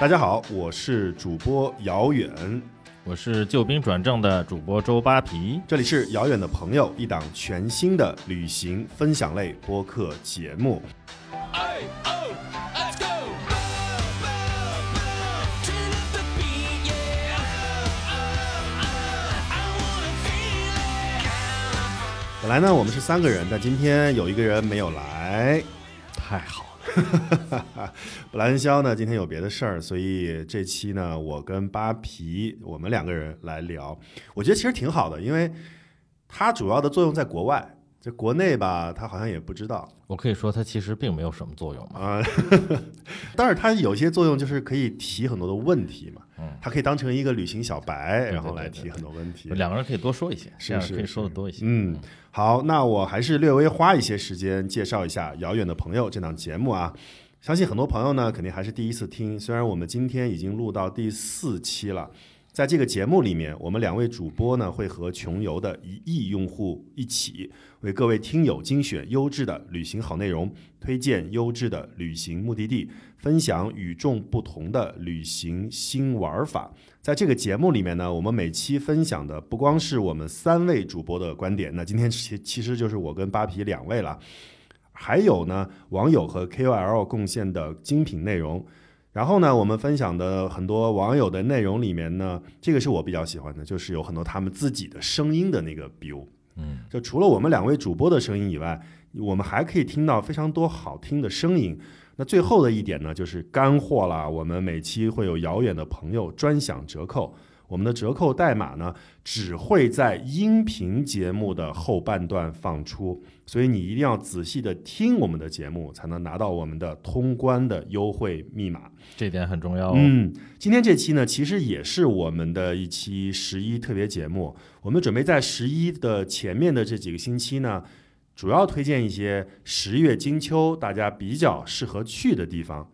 大家好，我是主播姚远，我是救兵转正的主播周扒皮，这里是遥远的朋友，一档全新的旅行分享类播客节目。本来呢，我们是三个人，但今天有一个人没有来，太好了。布兰肖呢，今天有别的事儿，所以这期呢，我跟扒皮我们两个人来聊。我觉得其实挺好的，因为它主要的作用在国外，在国内吧，他好像也不知道我可以说它其实并没有什么作用嘛。啊。但是它有些作用就是可以提很多的问题嘛，嗯，它可以当成一个旅行小白，然后来提很多问题。两个人可以多说一些，这样是可以说的多一些。嗯，好，那我还是略微花一些时间介绍一下《遥远的朋友》这档节目啊。相信很多朋友呢，肯定还是第一次听。虽然我们今天已经录到第四期了，在这个节目里面，我们两位主播呢会和穷游的一亿用户一起，为各位听友精选优质的旅行好内容，推荐优质的旅行目的地，分享与众不同的旅行新玩法。在这个节目里面呢，我们每期分享的不光是我们三位主播的观点，那今天其其实就是我跟扒皮两位了，还有呢网友和 KOL 贡献的精品内容。然后呢，我们分享的很多网友的内容里面呢，这个是我比较喜欢的，就是有很多他们自己的声音的那个 biu。嗯，就除了我们两位主播的声音以外，我们还可以听到非常多好听的声音。那最后的一点呢，就是干货啦。我们每期会有遥远的朋友专享折扣，我们的折扣代码呢只会在音频节目的后半段放出，所以你一定要仔细的听我们的节目，才能拿到我们的通关的优惠密码。这点很重要哦。嗯，今天这期呢，其实也是我们的一期十一特别节目。我们准备在十一的前面的这几个星期呢，主要推荐一些十月金秋大家比较适合去的地方。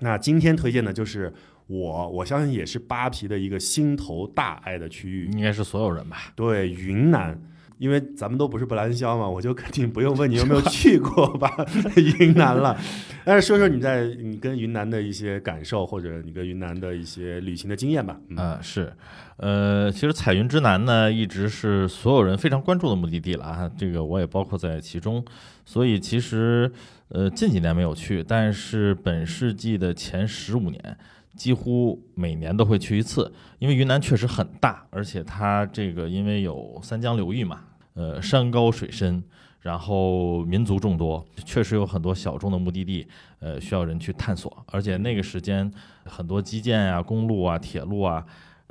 那今天推荐的就是我，我相信也是扒皮的一个心头大爱的区域，应该是所有人吧？对，云南。因为咱们都不是不兰香嘛，我就肯定不用问你有没有去过吧，云南了。但是说说你在你跟云南的一些感受，或者你跟云南的一些旅行的经验吧。嗯，啊、是，呃，其实彩云之南呢，一直是所有人非常关注的目的地了啊，这个我也包括在其中。所以其实，呃，近几年没有去，但是本世纪的前十五年，几乎每年都会去一次，因为云南确实很大，而且它这个因为有三江流域嘛，呃，山高水深。然后民族众多，确实有很多小众的目的地，呃，需要人去探索。而且那个时间，很多基建啊、公路啊、铁路啊，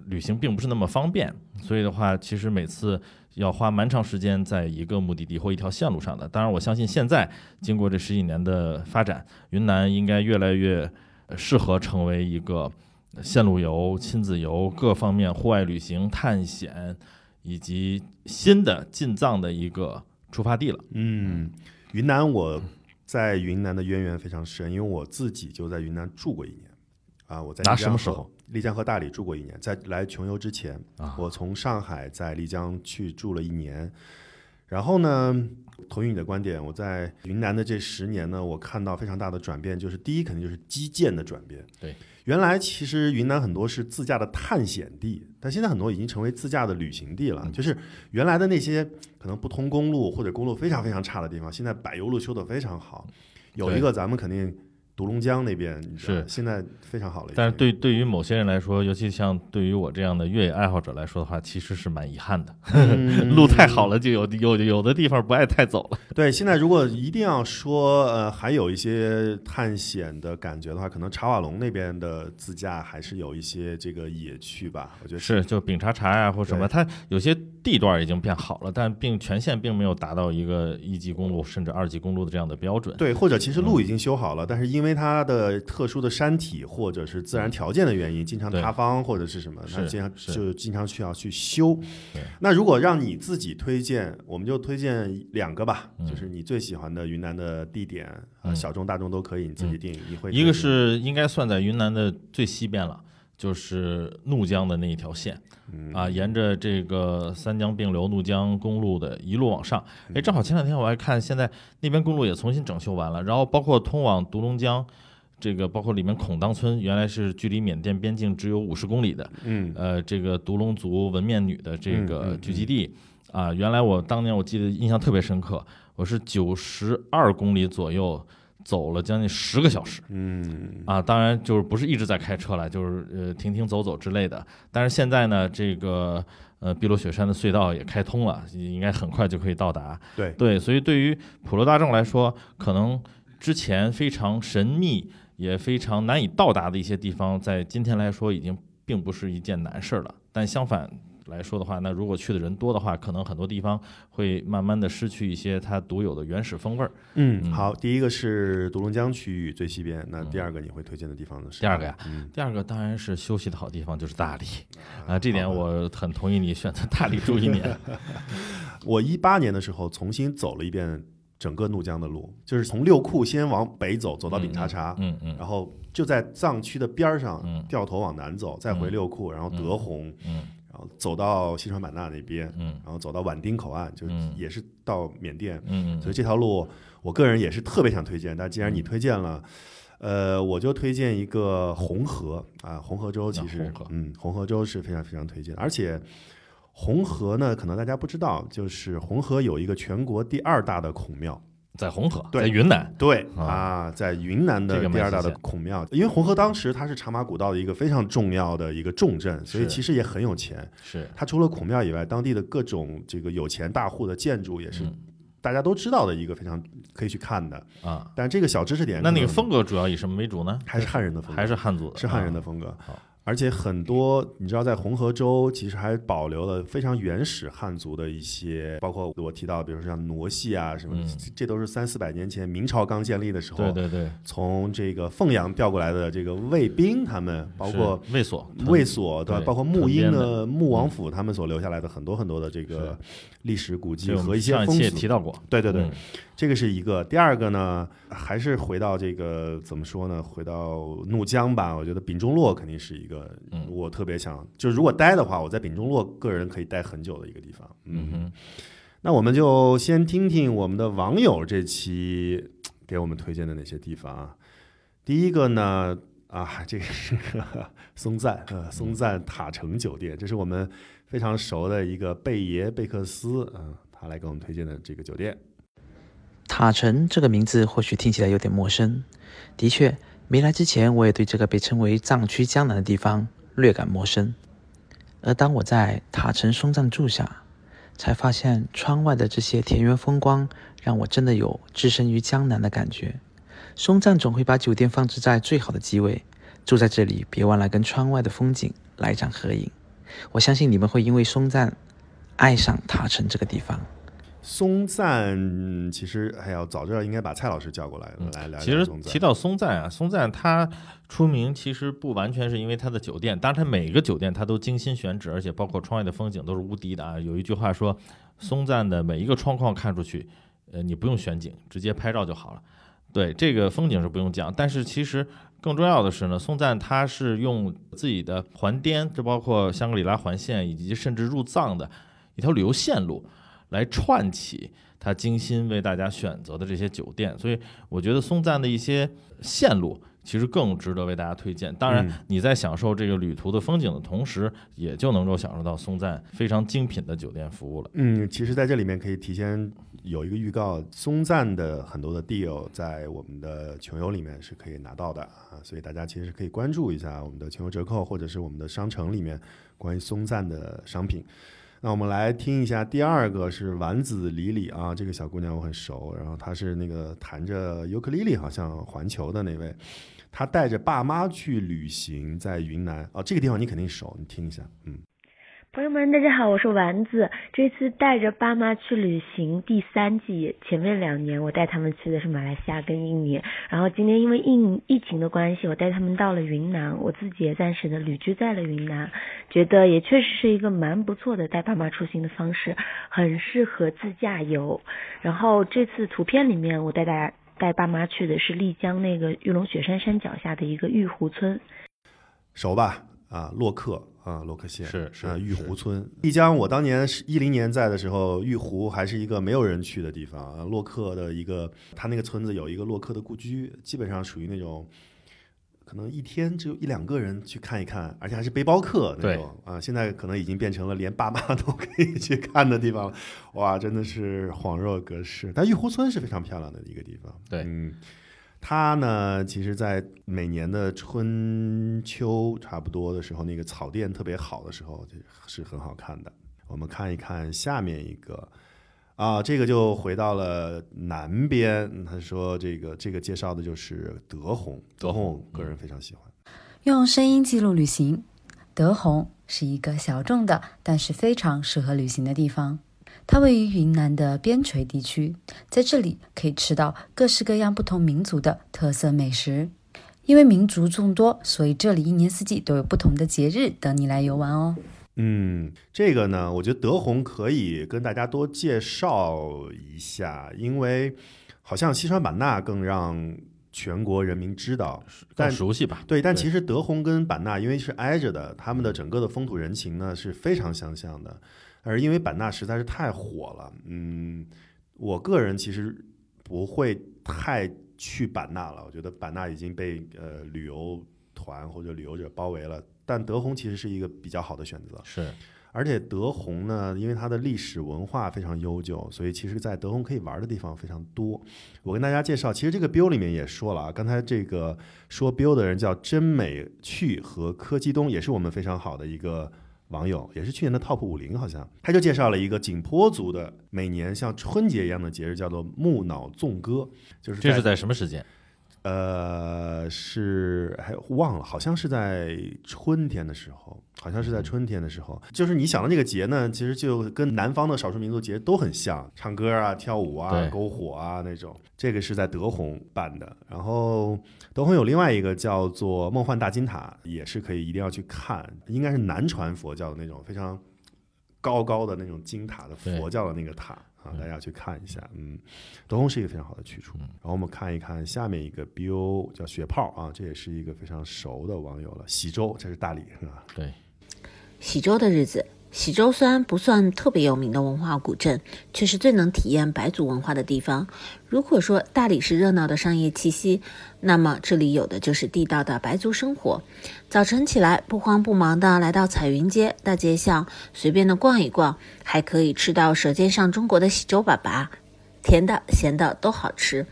旅行并不是那么方便。所以的话，其实每次要花蛮长时间在一个目的地或一条线路上的。当然，我相信现在经过这十几年的发展，云南应该越来越适合成为一个线路游、亲子游各方面户外旅行、探险以及新的进藏的一个出发地了。嗯，云南我在云南的渊源非常深，因为我自己就在云南住过一年。啊，我在什么时候？丽江和大理住过一年，在来穷游之前，啊我从上海在丽江去住了一年。然后呢，同意你的观点，我在云南的这十年呢，我看到非常大的转变，就是第一肯定就是基建的转变。对，原来其实云南很多是自驾的探险地，但现在很多已经成为自驾的旅行地了。就是原来的那些可能不通公路或者公路非常非常差的地方，现在柏油路修得非常好。有一个咱们肯定独龙江那边是现在非常好了。但是对对于某些人来说，尤其像对于我这样的越野爱好者来说的话，其实是蛮遗憾的。嗯 路太好了，就有有有的地方不爱太走了。对，现在如果一定要说，呃，还有一些探险的感觉的话，可能茶瓦龙那边的自驾还是有一些这个野趣吧。我觉得是，就丙察察呀或什么，它有些地段已经变好了，但并全线并没有达到一个一级公路甚至二级公路的这样的标准。对，或者其实路已经修好了，但是因为它的特殊的山体或者是自然条件的原因，经常塌方或者是什么，它经常就经常需要去修。那如果让你自己推荐，我们就推荐两个吧，嗯。就是你最喜欢的云南的地点，小众大众都可以，你自己定。你会一个是应该算在云南的最西边了，就是怒江的那一条线。嗯。啊，沿着这个三江并流怒江公路的一路往上，嗯哎，正好前两天我还看，现在那边公路也重新整修完了，然后包括通往独龙江这个包括里面孔当村，原来是距离缅甸边境只有五十公里的，嗯。呃，这个独龙族文面女的这嗯个嗯聚集地啊，原来我当年我记得印象特别深刻，我是九十二公里左右走了将近十个小时嗯啊，当然就是不是一直在开车了，就是呃停停走走之类的。但是现在呢，这个呃碧螺雪山的隧道也开通了，应该很快就可以到达。对对，所以对于普罗大众来说，可能之前非常神秘也非常难以到达的一些地方，在今天来说已经并不是一件难事儿了。但相反来说的话，那如果去的人多的话，可能很多地方会慢慢的失去一些它独有的原始风味儿。嗯，嗯。好，第一个是独龙江区域最西边，那第二个你会推荐的地方呢是？第二个呀，嗯，第二个当然是休息的好地方，就是大理。啊啊，这点我很同意你选择大理住一年。我一八年的时候重新走了一遍整个怒江的路，就是从六库先往北走，走到丙察察，嗯嗯然后就在藏区的边儿上嗯。掉头往南走，再回六库，然后德宏，嗯然后走到西双版纳那边，嗯然后走到畹町口岸，就嗯也是到缅甸。嗯嗯所以这条路，我个人也是特别想推荐。但既然你推荐了，呃，我就推荐一个红河啊，红河州其实嗯，红河州是非常非常推荐。而且红河呢，可能大家不知道，就是红河有一个全国第二大的孔庙。在红河，对在云南。对啊啊，在云南的第二大的孔庙，因为红河当时它是茶马古道的一个非常重要的一个重镇，所以其实也很有钱。是，它除了孔庙以外，当地的各种这个有钱大户的建筑也是嗯大家都知道的一个非常可以去看的。啊，但这个小知识点，那那个风格主要以什么为主呢？还是汉人的风格，还是汉族的，是汉人的啊风格。好而且很多你知道，在红河州其实还保留了非常原始汉族的一些，包括我提到，比如说像傩戏啊什么，嗯这都是三四百年前明朝刚建立的时候，对对对，从这个凤阳调过来的这个卫兵，他们包括卫所、卫所对吧？包括沐英的穆王府，他们所留下来的很多很多的这个历史古迹和一些风上期也提俗。到过，对对对，嗯这个是一个。第二个呢，还是回到这个怎么说呢？回到怒江吧。我觉得丙中洛肯定是一个嗯我特别想，就如果待的话，我在丙中洛个人可以待很久的一个地方。嗯哼，那我们就先听听我们的网友这期给我们推荐的哪些地方啊。第一个呢，啊，这个是松赞，呃，松赞塔城酒店，这是我们非常熟的一个贝爷贝克斯，嗯、他来给我们推荐的这个酒店。塔城这个名字或许听起来有点陌生，的确，没来之前我也对这个被称为藏区江南的地方略感陌生。而当我在塔城松赞住下，才发现窗外的这些田园风光，让我真的有置身于江南的感觉。松赞总会把酒店放置在最好的机位，住在这里别忘了跟窗外的风景来一张合影。我相信你们会因为松赞爱上塔城这个地方。松赞嗯其实哎呀，早知道应该把蔡老师叫过来、来聊一嗯其实。提到松赞啊，松赞它出名其实不完全是因为它的酒店，当然它每个酒店它都精心选址，而且包括窗外的风景都是无敌的啊。有一句话说，松赞的每一个窗框看出去，呃，你不用选景，直接拍照就好了。对，这个风景是不用讲，但是其实更重要的是呢，松赞它是用自己的环滇，这包括香格里拉环线以及甚至入藏的一条旅游线路，来串起他精心为大家选择的这些酒店，所以我觉得松赞的一些线路其实更值得为大家推荐。当然嗯，你在享受这个旅途的风景的同时，也就能够享受到松赞非常精品的酒店服务了。嗯，其实在这里面可以提前有一个预告，松赞的很多的 deal 在我们的穷游里面是可以拿到的啊，所以大家其实可以关注一下我们的穷游折扣，或者是我们的商城里面关于松赞的商品。那我们来听一下第二个是丸子李李啊，这个小姑娘我很熟，然后她是那个弹着尤克里里好像环球的那位，她带着爸妈去旅行在云南哦，这个地方你肯定熟，你听一下，嗯。朋友们，大家好，我是丸子。这次带着爸妈去旅行第三季，前面两年我带他们去的是马来西亚跟印尼，然后今年因为疫疫情的关系，我带他们到了云南，我自己也暂时的旅居在了云南，觉得也确实是一个蛮不错的带爸妈出行的方式，很适合自驾游。然后这次图片里面我带大家带爸妈去的是丽江那个玉龙雪山山脚下的一个玉湖村，熟吧？啊，洛克啊，洛克县是是啊，玉湖村。丽江，我当年是一零年在的时候，玉湖还是一个没有人去的地方啊。洛克的一个，他那个村子有一个洛克的故居，基本上属于那种可能一天只有一两个人去看一看，而且还是背包客那种啊。现在可能已经变成了连爸妈都可以去看的地方了，哇，真的是恍若隔世。但玉湖村是非常漂亮的一个地方，对，嗯，它呢，其实，在每年的春秋差不多的时候，那个草甸特别好的时候，是很好看的。我们看一看下面一个。啊，这个就回到了南边。他说：“这个这个介绍的就是德宏，德宏个人非常喜欢。用声音记录旅行，德宏是一个小众的，但是非常适合旅行的地方。它位于云南的边陲地区，在这里可以吃到各式各样不同民族的特色美食。因为民族众多，所以这里一年四季都有不同的节日等你来游玩哦。”嗯，这个呢，我觉得德宏可以跟大家多介绍一下，因为好像西双版纳更让全国人民知道，更熟悉吧？对，但其实德宏跟版纳因为是挨着的，他们的整个的风土人情呢是非常相像的，而因为版纳实在是太火了，嗯，我个人其实不会太去版纳了，我觉得版纳已经被呃旅游团或者旅游者包围了。但德宏其实是一个比较好的选择，是，而且德宏呢，因为它的历史文化非常悠久，所以其实，在德宏可以玩的地方非常多。我跟大家介绍，其实这个 Bill 里面也说了啊，刚才这个说 Bill 的人叫真美趣和柯基东，也是我们非常好的一个网友，也是去年的 Top 五零，好像他就介绍了一个景颇族的每年像春节一样的节日，叫做木脑纵歌，就是这是在什么时间？呃，是还忘了，好像是在春天的时候，好像是在春天的时候。就是你想的那个节呢，其实就跟南方的少数民族节都很像，唱歌啊、跳舞啊、篝火啊那种。这个是在德宏办的，然后德宏有另外一个叫做梦幻大金塔，也是可以一定要去看，应该是南传佛教的那种非常高高的那种金塔的佛教的那个塔。啊，大家去看一下，嗯，德宏是一个非常好的去处。然后我们看一看下面一个 BO 叫雪泡啊，这也是一个非常熟的网友了。喜洲，这是大理是吧？对，喜洲的日子。喜洲虽然不算特别有名的文化古镇，却是最能体验白族文化的地方。如果说大理是热闹的商业气息，那么这里有的就是地道的白族生活。早晨起来不慌不忙的来到彩云街大街巷，随便的逛一逛，还可以吃到《舌尖上中国》的喜洲粑粑，甜的咸的都好吃。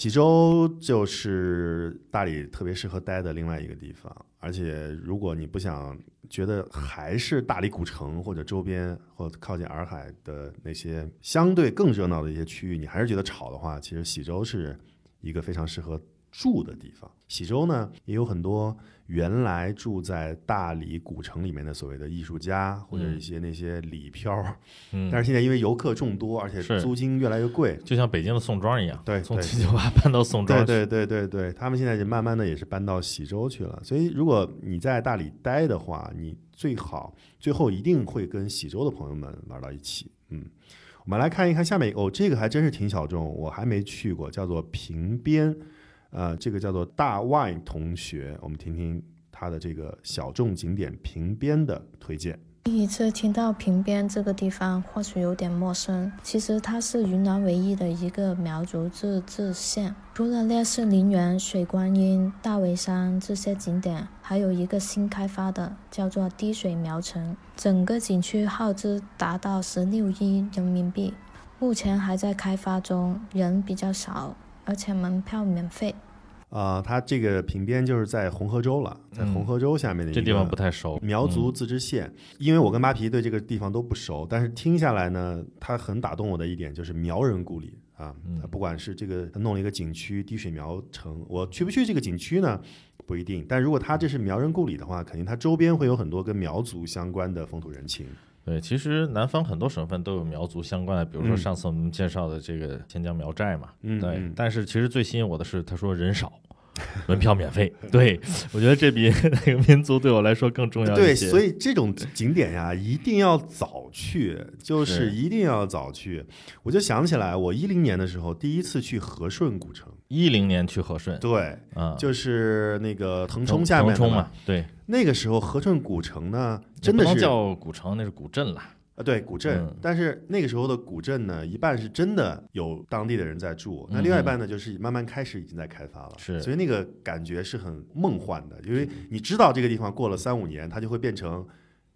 喜洲就是大理特别适合待的另外一个地方，而且如果你不想觉得还是大理古城或者周边或靠近洱海的那些相对更热闹的一些区域，你还是觉得吵的话，其实喜洲是一个非常适合住的地方。喜洲呢也有很多。原来住在大理古城里面的所谓的艺术家，或者一些那些里漂，但是现在因为游客众多，而且租金越来越贵，就像北京的宋庄一样，对，从七九八搬到宋庄，对对对对对，他们现在就慢慢的也是搬到喜洲去了。所以如果你在大理待的话，你最好最后一定会跟喜洲的朋友们玩到一起。嗯，我们来看一看下面哦，这个还真是挺小众，我还没去过，叫做平边。呃，这个叫做大外同学，我们听听他的这个小众景点平边的推荐。第一次听到平边这个地方，或许有点陌生。其实它是云南唯一的一个苗族自治县，除了烈士陵园、水观音、大围山这些景点，还有一个新开发的叫做滴水苗城，整个景区耗资达到十六亿人民币，目前还在开发中，人比较少。而且门票免费。啊，它这个平边就是在红河州了，在红河州下面的一个地方不太熟。苗族自治县，因为我跟扒皮对这个地方都不熟，但是听下来呢，它很打动我的一点就是苗人故里啊。它不管是这个弄了一个景区滴水苗城，我去不去这个景区呢？不一定。但如果它这是苗人故里的话，肯定它周边会有很多跟苗族相关的风土人情。对，其实南方很多省份都有苗族相关的，比如说上次我们介绍的这个千江苗寨嘛。嗯，对。但是其实最吸引我的是，他说人少。门票免费，对我觉得这比 那个民族对我来说更重要一些。对，所以这种景点呀，一定要早去，就是一定要早去。我就想起来，我一零年的时候第一次去和顺古城。一零年去和顺，对，嗯，就是那个腾冲下面嘛，对。那个时候和顺古城呢，真的是叫古城，那是古镇了。啊，对古镇，嗯。但是那个时候的古镇呢，一半是真的有当地的人在住，那另外一半呢，就是慢慢开始已经在开发了，是。所以那个感觉是很梦幻的，因为你知道这个地方过了三五年，它就会变成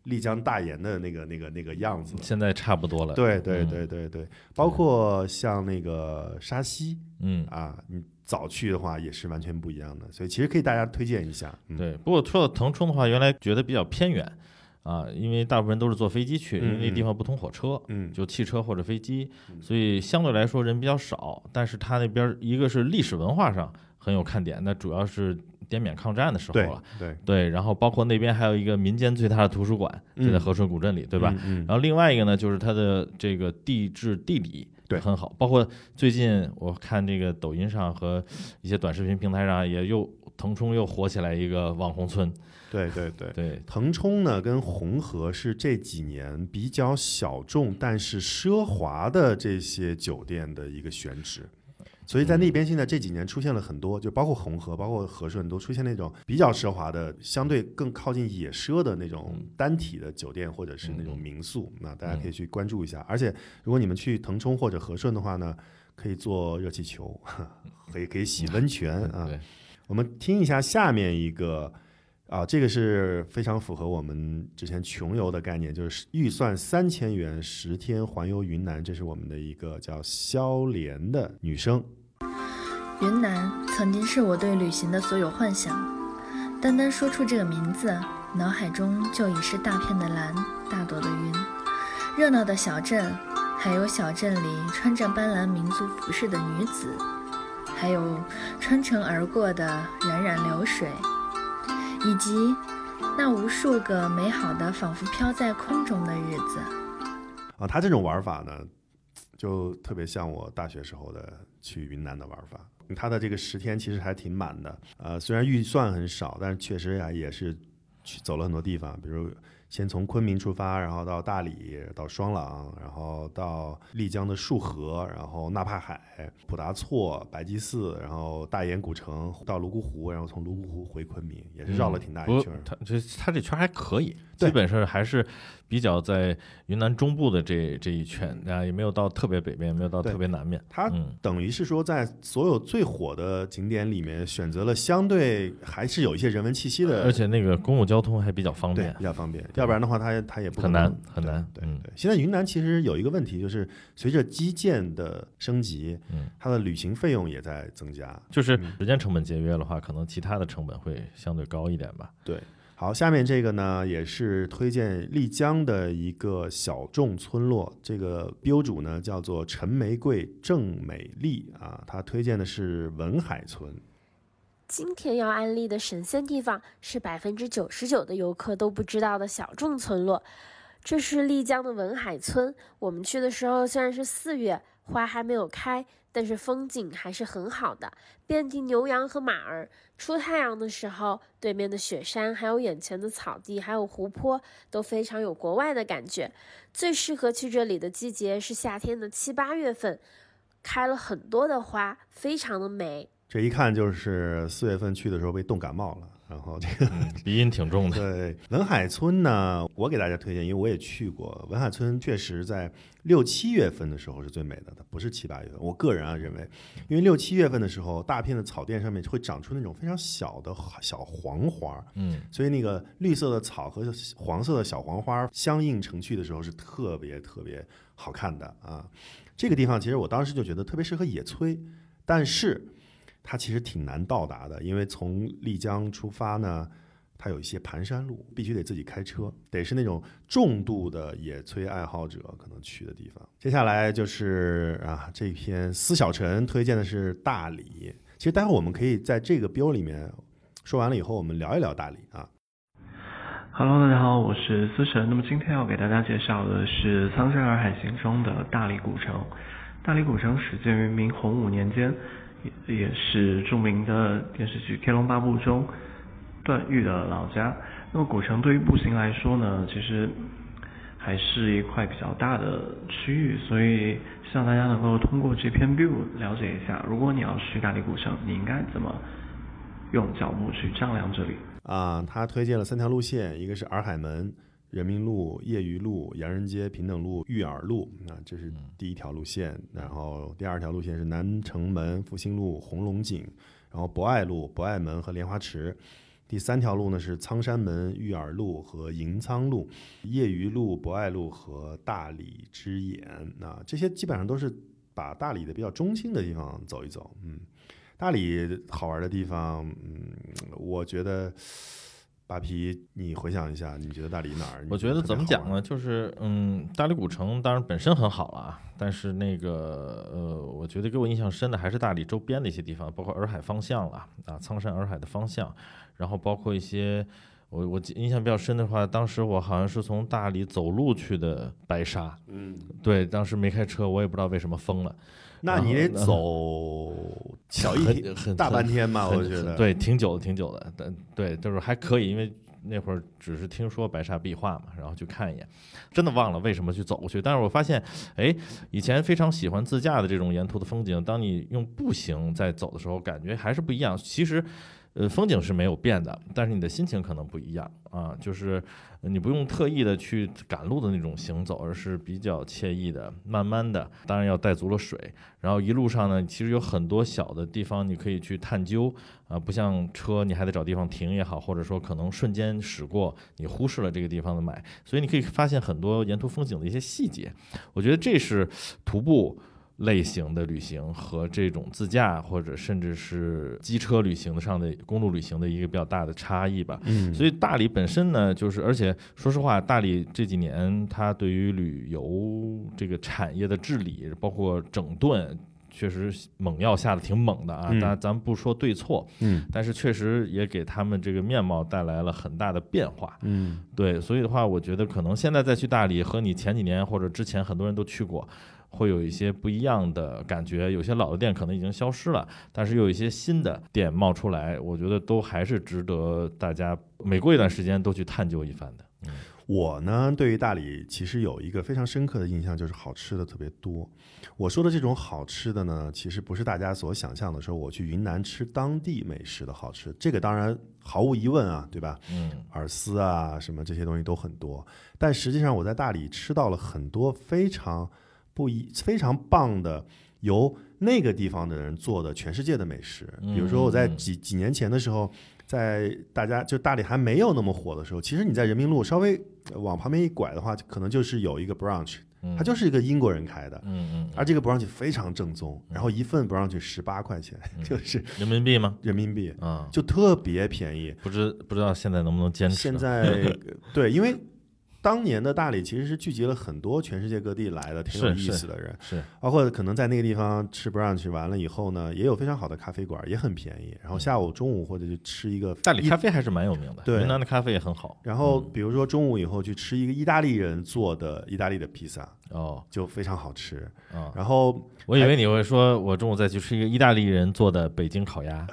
丽江大研的那个那个那个样子。现在差不多了。对对嗯。对对对，包括像那个沙溪嗯，啊，你早去的话也是完全不一样的，所以其实可以大家推荐一下。嗯、对。不过说到腾冲的话，原来觉得比较偏远啊，因为大部分人都是坐飞机去，因为那地方不通火车。嗯，就汽车或者飞机，嗯所以相对来说人比较少。但是它那边儿一个是历史文化上很有看点，那主要是滇缅抗战的时候了。对对，然后包括那边还有一个民间最大的图书馆，就在嗯和顺古镇里，对吧？？然后另外一个呢，就是它的这个地质地理对。很好，包括最近我看这个抖音上和一些短视频平台上也又腾冲又火起来一个网红村，对对对。对，腾冲呢，跟红河是这几年比较小众但是奢华的这些酒店的一个选址，所以在那边现在这几年出现了很多，就包括红河、包括和顺都出现那种比较奢华的，相对更靠近野奢的那种单体的酒店或者是那种民宿，那大家可以去关注一下。而且如果你们去腾冲或者和顺的话呢，可以坐热气球，可以可以洗温泉啊。我们听一下下面一个啊，这个是非常符合我们之前穷游的概念，就是预算三千元十天环游云南，这是我们的一个叫肖莲的女生。云南曾经是我对旅行的所有幻想，单单说出这个名字，脑海中就已是大片的蓝，大朵的云，热闹的小镇，还有小镇里穿着斑斓民族服饰的女子，还有穿城而过的冉冉流水，以及那无数个美好的仿佛飘在空中的日子。啊，他这种玩法呢，就特别像我大学时候的去云南的玩法。他的这个十天其实还挺满的，呃，虽然预算很少，但是确实呀也是去走了很多地方，比如先从昆明出发，然后到大理，到双廊，然后到丽江的束河，然后纳帕海、普达措、白鸡寺，然后大研古城，到泸沽湖，然后从泸沽湖回昆明，也是绕了挺大一圈儿。它这他这圈儿还可以，对基本上还是比较在云南中部的这这一圈啊，也没有到特别北边，也没有到特别南面。它嗯，等于是说，在所有最火的景点里面，选择了相对还是有一些人文气息的，而且那个公共交通还比较方便比。较方便。要不然的话，它它也不可很难能很难嗯对对对，现在云南其实有一个问题，就是随着基建的升级，嗯，它的旅行费用也在增加。就是嗯时间成本节约的话，可能其他的成本会相对高一点吧。对，好，下面这个呢也是推荐丽江的一个小众村落，这个标主呢叫做陈玫瑰郑美丽啊，他推荐的是文海村。今天要安利的神仙地方是百分之九十九的游客都不知道的小众村落，这是丽江的文海村。我们去的时候虽然是四月，花还没有开，但是风景还是很好的，遍地牛羊和马儿。出太阳的时候，对面的雪山，还有眼前的草地，还有湖泊，都非常有国外的感觉。最适合去这里的季节是夏天的七八月份，开了很多的花，非常的美。这一看就是四月份去的时候被冻感冒了，然后这个嗯，鼻音挺重的。对文海村呢，我给大家推荐，因为我也去过。文海村确实在六七月份的时候是最美的，它不是七八月份。我个人啊认为，因为六七月份的时候，大片的草甸上面会长出那种非常小的小黄花，嗯，所以那个绿色的草和黄色的小黄花相映成趣的时候是特别特别好看的啊。这个地方其实我当时就觉得特别适合野炊，但是它其实挺难到达的，因为从丽江出发呢，它有一些盘山路，必须得自己开车，得是那种重度的野炊爱好者可能去的地方。接下来就是啊，这篇司小陈推荐的是大理。其实待会我们可以在这个标里面说完了以后，我们聊一聊大理啊。Hello，大家好，我是思辰。那么今天要给大家介绍的是《苍山洱海行》中的大理古城。大理古城始建于明洪武年间，也是著名的电视剧《天龙八部》中段誉的老家。那么古城对于步行来说呢，其实还是一块比较大的区域，所以希望大家能够通过这篇 view 了解一下，如果你要去大理古城，你应该怎么用脚步去丈量这里。啊，他推荐了三条路线，一个是洱海门，人民路、业余路、洋人街、平等路、玉耳路，那这是第一条路线。然后第二条路线是南城门、复兴路、红龙井，然后博爱路、博爱门和莲花池。第三条路呢是苍山门、玉耳路和银仓路、业余路、博爱路和大理之眼。那这些基本上都是把大理的比较中心的地方走一走。嗯，大理好玩的地方，嗯，我觉得。扒皮，你回想一下，你觉得大理哪儿？我觉得怎么讲呢？就是嗯，大理古城当然本身很好了，但是那个呃，我觉得给我印象深的还是大理周边的一些地方，包括洱海方向了啊，苍山洱海的方向，然后包括一些我我印象比较深的话，当时我好像是从大理走路去的白沙，嗯，对，当时没开车，我也不知道为什么封了。那你得走 小一天大半天吧，我觉得对，挺久的，挺久的。但对，就是还可以，因为那会儿只是听说白沙壁画嘛，然后去看一眼，真的忘了为什么去走过去。但是我发现，哎，以前非常喜欢自驾的这种沿途的风景，当你用步行在走的时候，感觉还是不一样。其实。呃，风景是没有变的，但是你的心情可能不一样啊，就是你不用特意的去赶路的那种行走，而是比较惬意的、慢慢的。当然要带足了水，然后一路上呢，其实有很多小的地方你可以去探究啊，不像车你还得找地方停也好，或者说可能瞬间驶过，你忽视了这个地方的美，所以你可以发现很多沿途风景的一些细节。我觉得这是徒步。类型的旅行和这种自驾或者甚至是机车旅行的上的公路旅行的一个比较大的差异吧。嗯，所以大理本身呢，就是而且说实话，大理这几年它对于旅游这个产业的治理，包括整顿，确实猛药下的挺猛的啊。当然，咱不说对错，嗯，但是确实也给他们这个面貌带来了很大的变化。嗯，对，所以的话，我觉得可能现在再去大理和你前几年或者之前很多人都去过。会有一些不一样的感觉，有些老的店可能已经消失了，但是又有一些新的店冒出来，我觉得都还是值得大家每过一段时间都去探究一番的。我呢，对于大理其实有一个非常深刻的印象，就是好吃的特别多。我说的这种好吃的呢，其实不是大家所想象的，说我去云南吃当地美食的好吃，这个当然毫无疑问啊，对吧？嗯，饵丝啊，什么这些东西都很多，但实际上我在大理吃到了很多非常。不一非常棒的，由那个地方的人做的全世界的美食。比如说我在几几年前的时候，在大家就大理还没有那么火的时候，其实你在人民路稍微往旁边一拐的话，可能就是有一个 brunch，它就是一个英国人开的，嗯嗯，而这个 brunch 非常正宗，然后一份 brunch 十八块钱，就是人民币吗？人民币啊，就特别便宜。不知不知道现在能不能坚持？现在 对，因为。当年的大理其实是聚集了很多全世界各地来的挺有意思的人，是包括可能在那个地方吃 brunch 完了以后呢，也有非常好的咖啡馆，也很便宜。然后下午、中午或者就吃一个大理咖啡还是蛮有名的，对，云南的咖啡也很好。然后比如说中午以后去吃一个意大利人做的意大利的披萨，哦，就非常好吃。啊，然后我以为你会说我中午再去吃一个意大利人做的北京烤鸭。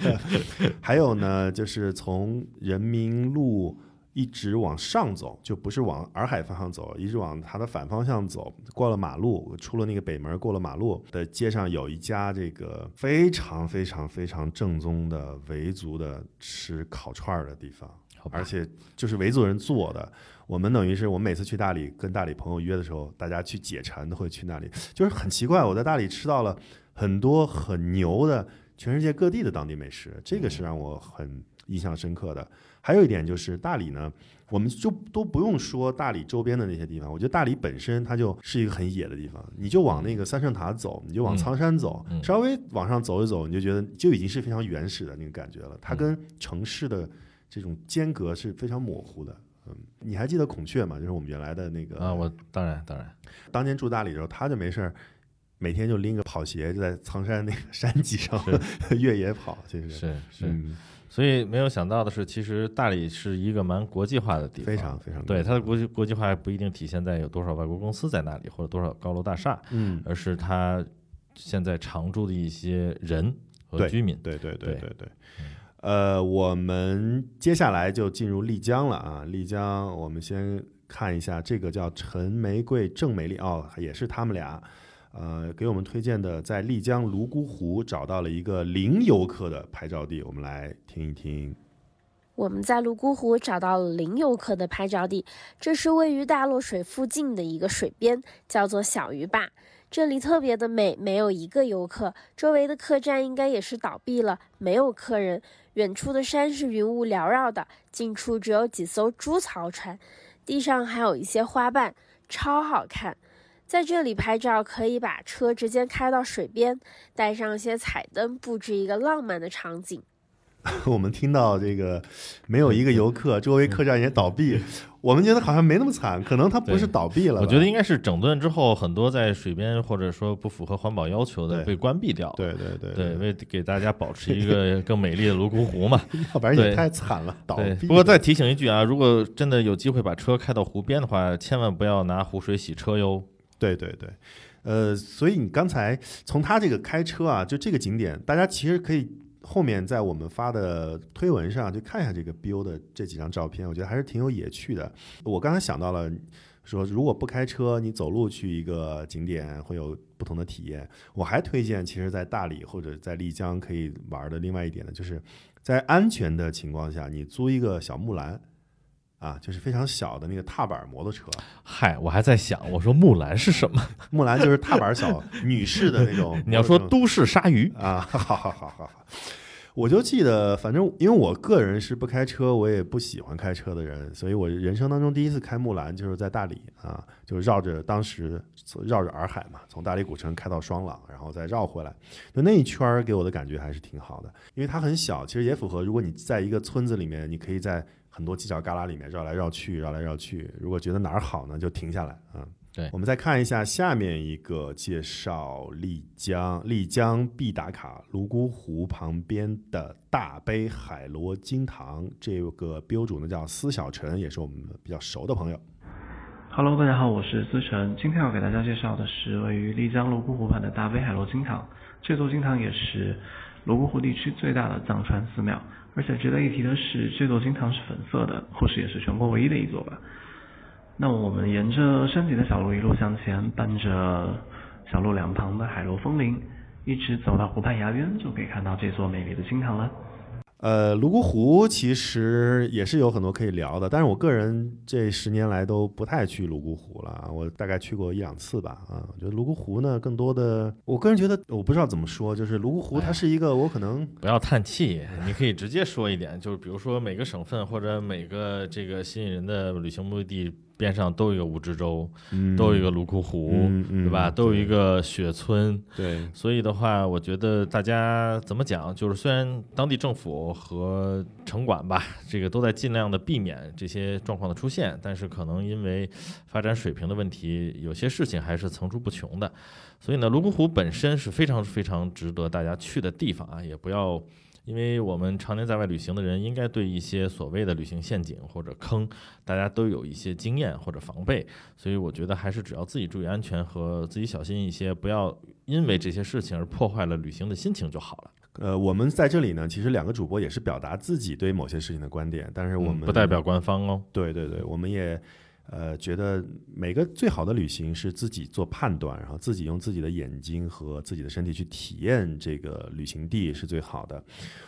还有呢，就是从人民路。一直往上走，就不是往洱海方向走，一直往它的反方向走。过了马路，出了那个北门，过了马路的街上有一家这个非常非常非常正宗的维族的吃烤串儿的地方，而且就是维族人做的。我们等于是我们每次去大理跟大理朋友约的时候，大家去解馋都会去那里。就是很奇怪，我在大理吃到了很多很牛的全世界各地的当地美食，这个是让我很印象深刻的。还有一点就是大理呢，我们就都不用说大理周边的那些地方，我觉得大理本身它就是一个很野的地方。你就往那个三圣塔走，你就往苍山走，稍微往上走一走，你就觉得就已经是非常原始的那个感觉了。它跟城市的这种间隔是非常模糊的。嗯，你还记得孔雀吗？就是我们原来的那个啊，我当然当然，当年住大理的时候，他就没事儿，每天就拎个跑鞋就在苍山那个山脊上 越野跑，其实是是。所以没有想到的是，其实大理是一个蛮国际化的地方，非常非常对它的国际国际化不一定体现在有多少外国公司在那里或者多少高楼大厦，嗯，而是它现在常住的一些人和居民，对对对对对。呃，我们接下来就进入丽江了啊！丽江，我们先看一下这个叫陈玫瑰郑美丽哦，也是他们俩。呃，给我们推荐的在丽江泸沽湖找到了一个零游客的拍照地，我们来听一听。我们在泸沽湖找到了零游客的拍照地，这是位于大洛水附近的一个水边，叫做小鱼坝。这里特别的美，没有一个游客，周围的客栈应该也是倒闭了，没有客人。远处的山是云雾缭绕的，近处只有几艘猪槽船，地上还有一些花瓣，超好看。在这里拍照，可以把车直接开到水边，带上一些彩灯，布置一个浪漫的场景。我们听到这个没有一个游客，周围客栈也倒闭，我们觉得好像没那么惨，可能它不是倒闭了。我觉得应该是整顿之后，很多在水边或者说不符合环保要求的被关闭掉。对对对对，为给大家保持一个 更美丽的泸沽湖嘛。要不然也太惨了，倒闭。不过再提醒一句啊，如果真的有机会把车开到湖边的话，千万不要拿湖水洗车哟。对对对，呃，所以你刚才从他这个开车啊，就这个景点，大家其实可以。后面在我们发的推文上，就看一下这个 BO 的这几张照片，我觉得还是挺有野趣的。我刚才想到了，说如果不开车，你走路去一个景点会有不同的体验。我还推荐，其实，在大理或者在丽江可以玩的另外一点呢，就是在安全的情况下，你租一个小木兰，啊，就是非常小的那个踏板摩托车。嗨，我还在想，我说木兰是什么？木兰就是踏板小女士的那种。你要说都市鲨鱼啊，好好好好好。我就记得，反正因为我个人是不开车，我也不喜欢开车的人，所以我人生当中第一次开木兰就是在大理啊，就绕着当时绕着洱海嘛，从大理古城开到双廊，然后再绕回来，就那一圈儿给我的感觉还是挺好的，因为它很小，其实也符合，如果你在一个村子里面，你可以在很多犄角旮旯里面绕来绕去，绕来绕去，如果觉得哪儿好呢，就停下来啊。对，我们再看一下下面一个介绍丽江，丽江必打卡泸沽湖旁边的大杯海螺金堂，这个标主呢叫司小陈，也是我们比较熟的朋友。Hello，大家好，我是思晨，今天要给大家介绍的是位于丽江泸沽湖畔的大杯海螺金堂。这座金堂也是泸沽湖地区最大的藏传寺庙，而且值得一提的是，这座金堂是粉色的，或许也是全国唯一的一座吧。那我们沿着山脊的小路一路向前，伴着小路两旁的海螺风铃，一直走到湖畔崖边，就可以看到这座美丽的金堂了。呃，泸沽湖其实也是有很多可以聊的，但是我个人这十年来都不太去泸沽湖了，我大概去过一两次吧。啊，我觉得泸沽湖呢，更多的，我个人觉得，我不知道怎么说，就是泸沽湖它是一个，我可能不要叹气，你可以直接说一点，就是比如说每个省份或者每个这个吸引人的旅行目的地。边上都有一个蜈支洲，都有一个泸沽湖，对吧？都有一个雪村，对。所以的话，我觉得大家怎么讲，就是虽然当地政府和城管吧，这个都在尽量的避免这些状况的出现，但是可能因为发展水平的问题，有些事情还是层出不穷的。所以呢，泸沽湖本身是非常非常值得大家去的地方啊，也不要。因为我们常年在外旅行的人，应该对一些所谓的旅行陷阱或者坑，大家都有一些经验或者防备，所以我觉得还是只要自己注意安全和自己小心一些，不要因为这些事情而破坏了旅行的心情就好了。呃，我们在这里呢，其实两个主播也是表达自己对某些事情的观点，但是我们不代表官方哦。对对对，我们也。呃，觉得每个最好的旅行是自己做判断，然后自己用自己的眼睛和自己的身体去体验这个旅行地是最好的。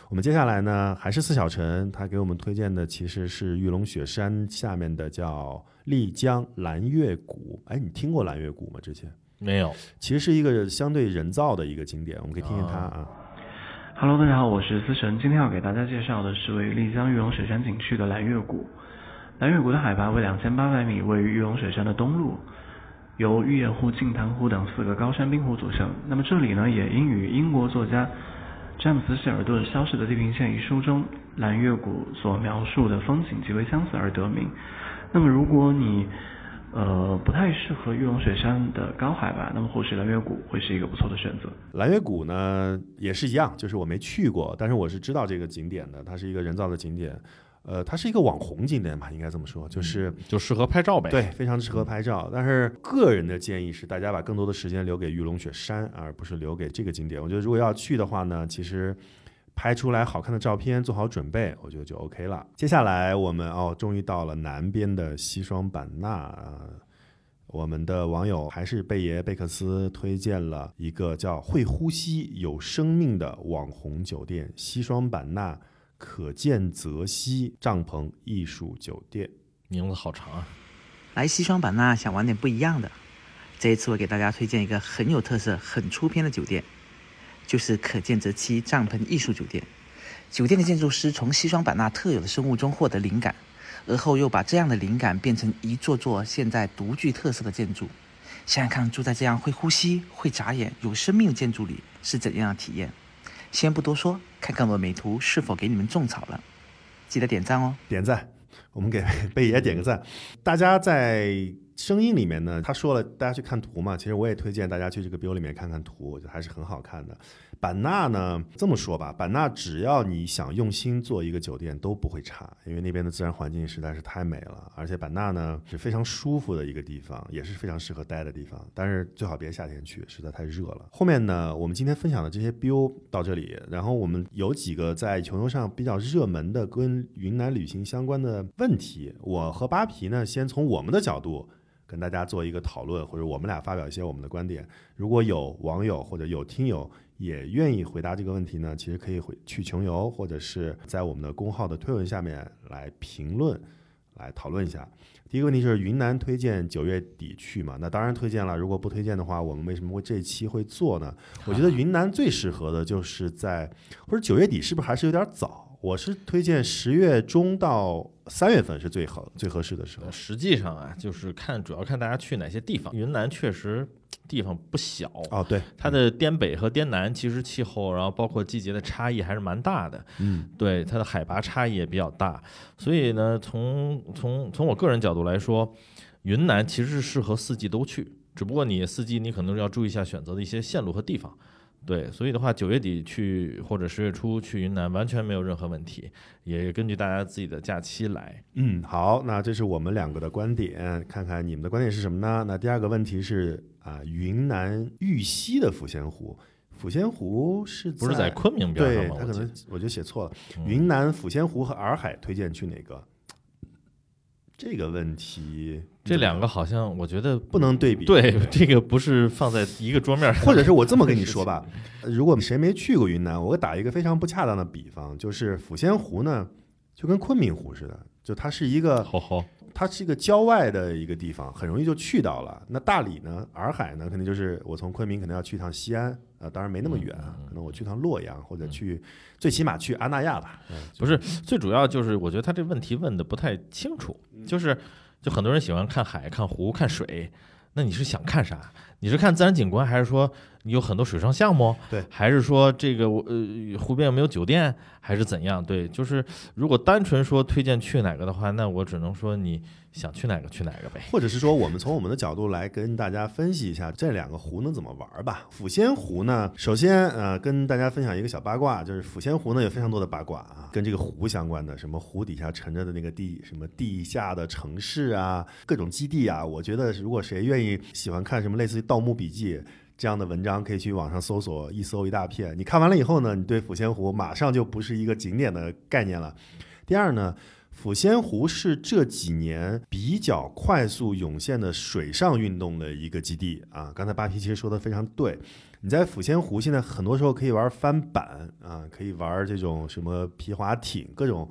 我们接下来呢，还是四小陈，他给我们推荐的其实是玉龙雪山下面的叫丽江蓝月谷。哎，你听过蓝月谷吗？之前没有，其实是一个相对人造的一个景点，我们可以听听它啊。Hello，大家好，我是思成，今天要给大家介绍的是位于丽江玉龙雪山景区的蓝月谷。蓝月谷的海拔为两千八百米，位于玉龙雪山的东麓，由玉叶湖、镜潭湖等四个高山冰湖组成。那么这里呢，也因与英国作家詹姆斯·希尔顿《消失的地平线》一书中蓝月谷所描述的风景极为相似而得名。那么如果你呃不太适合玉龙雪山的高海拔，那么或许蓝月谷会是一个不错的选择。蓝月谷呢也是一样，就是我没去过，但是我是知道这个景点的，它是一个人造的景点。呃，它是一个网红景点吧，应该这么说，就是就适合拍照呗。对，非常适合拍照。但是个人的建议是，大家把更多的时间留给玉龙雪山，而不是留给这个景点。我觉得如果要去的话呢，其实拍出来好看的照片，做好准备，我觉得就 OK 了。接下来我们哦，终于到了南边的西双版纳。我们的网友还是贝爷贝克斯推荐了一个叫“会呼吸、有生命”的网红酒店——西双版纳。可见泽西帐篷艺术酒店。名字好长啊！来西双版纳想玩点不一样的，这一次我给大家推荐一个很有特色、很出片的酒店，就是可见泽西帐篷艺术酒店。酒店的建筑师从西双版纳特有的生物中获得灵感，而后又把这样的灵感变成一座座现在独具特色的建筑。想想看，住在这样会呼吸、会眨眼、有生命的建筑里是怎样的体验？先不多说，看看我的美图是否给你们种草了。记得点赞哦！点赞，我们给贝爷点个赞。大家在声音里面呢，他说了，大家去看图嘛。其实我也推荐大家去这个 bill 里面看看图，我觉得还是很好看的。版纳呢，这么说吧，版纳只要你想用心做一个酒店都不会差，因为那边的自然环境实在是太美了，而且版纳呢是非常舒服的一个地方，也是非常适合待的地方。但是最好别夏天去，实在太热了。后面呢，我们今天分享的这些 bill 到这里，然后我们有几个在穷游上比较热门的跟云南旅行相关的问题，我和扒皮呢先从我们的角度。跟大家做一个讨论，或者我们俩发表一些我们的观点。如果有网友或者有听友也愿意回答这个问题呢，其实可以回去穷游，或者是在我们的公号的推文下面来评论，来讨论一下。第一个问题就是云南推荐九月底去嘛？那当然推荐了。如果不推荐的话，我们为什么会这期会做呢？我觉得云南最适合的就是在或者九月底是不是还是有点早？我是推荐十月中到三月份是最好最合适的时候。实际上啊，就是看主要看大家去哪些地方。云南确实地方不小哦，对，它的滇北和滇南其实气候，然后包括季节的差异还是蛮大的。嗯，对，它的海拔差异也比较大。所以呢，从从从我个人角度来说，云南其实是适合四季都去，只不过你四季你可能要注意一下选择的一些线路和地方。对，所以的话，九月底去或者十月初去云南完全没有任何问题，也根据大家自己的假期来。嗯，好，那这是我们两个的观点，看看你们的观点是什么呢？那第二个问题是啊，云南玉溪的抚仙湖，抚仙湖是不是在昆明边上吗？对，他可能我就写错了。云南抚仙湖和洱海推荐去哪个？这个问题，这两个好像我觉得不能对比。对，这个不是放在一个桌面上。或者是我这么跟你 说吧，如果谁没去过云南，我打一个非常不恰当的比方，就是抚仙湖呢，就跟昆明湖似的，就它是一个，好好，它是一个郊外的一个地方，很容易就去到了。那大理呢，洱海呢，肯定就是我从昆明可能要去一趟西安。啊，当然没那么远，可能我去趟洛阳或者去，最起码去阿那亚吧。不是，最主要就是我觉得他这问题问的不太清楚，就是就很多人喜欢看海、看湖、看水，那你是想看啥？你是看自然景观，还是说有很多水上项目？对，还是说这个呃湖边有没有酒店，还是怎样？对，就是如果单纯说推荐去哪个的话，那我只能说你。想去哪个去哪个呗，或者是说，我们从我们的角度来跟大家分析一下这两个湖能怎么玩吧。抚仙湖呢，首先呃，跟大家分享一个小八卦，就是抚仙湖呢有非常多的八卦啊，跟这个湖相关的，什么湖底下沉着的那个地，什么地下的城市啊，各种基地啊。我觉得如果谁愿意喜欢看什么类似于《盗墓笔记》这样的文章，可以去网上搜索，一搜一大片。你看完了以后呢，你对抚仙湖马上就不是一个景点的概念了。第二呢。抚仙湖是这几年比较快速涌现的水上运动的一个基地啊。刚才扒皮其实说的非常对，你在抚仙湖现在很多时候可以玩翻板啊，可以玩这种什么皮划艇，各种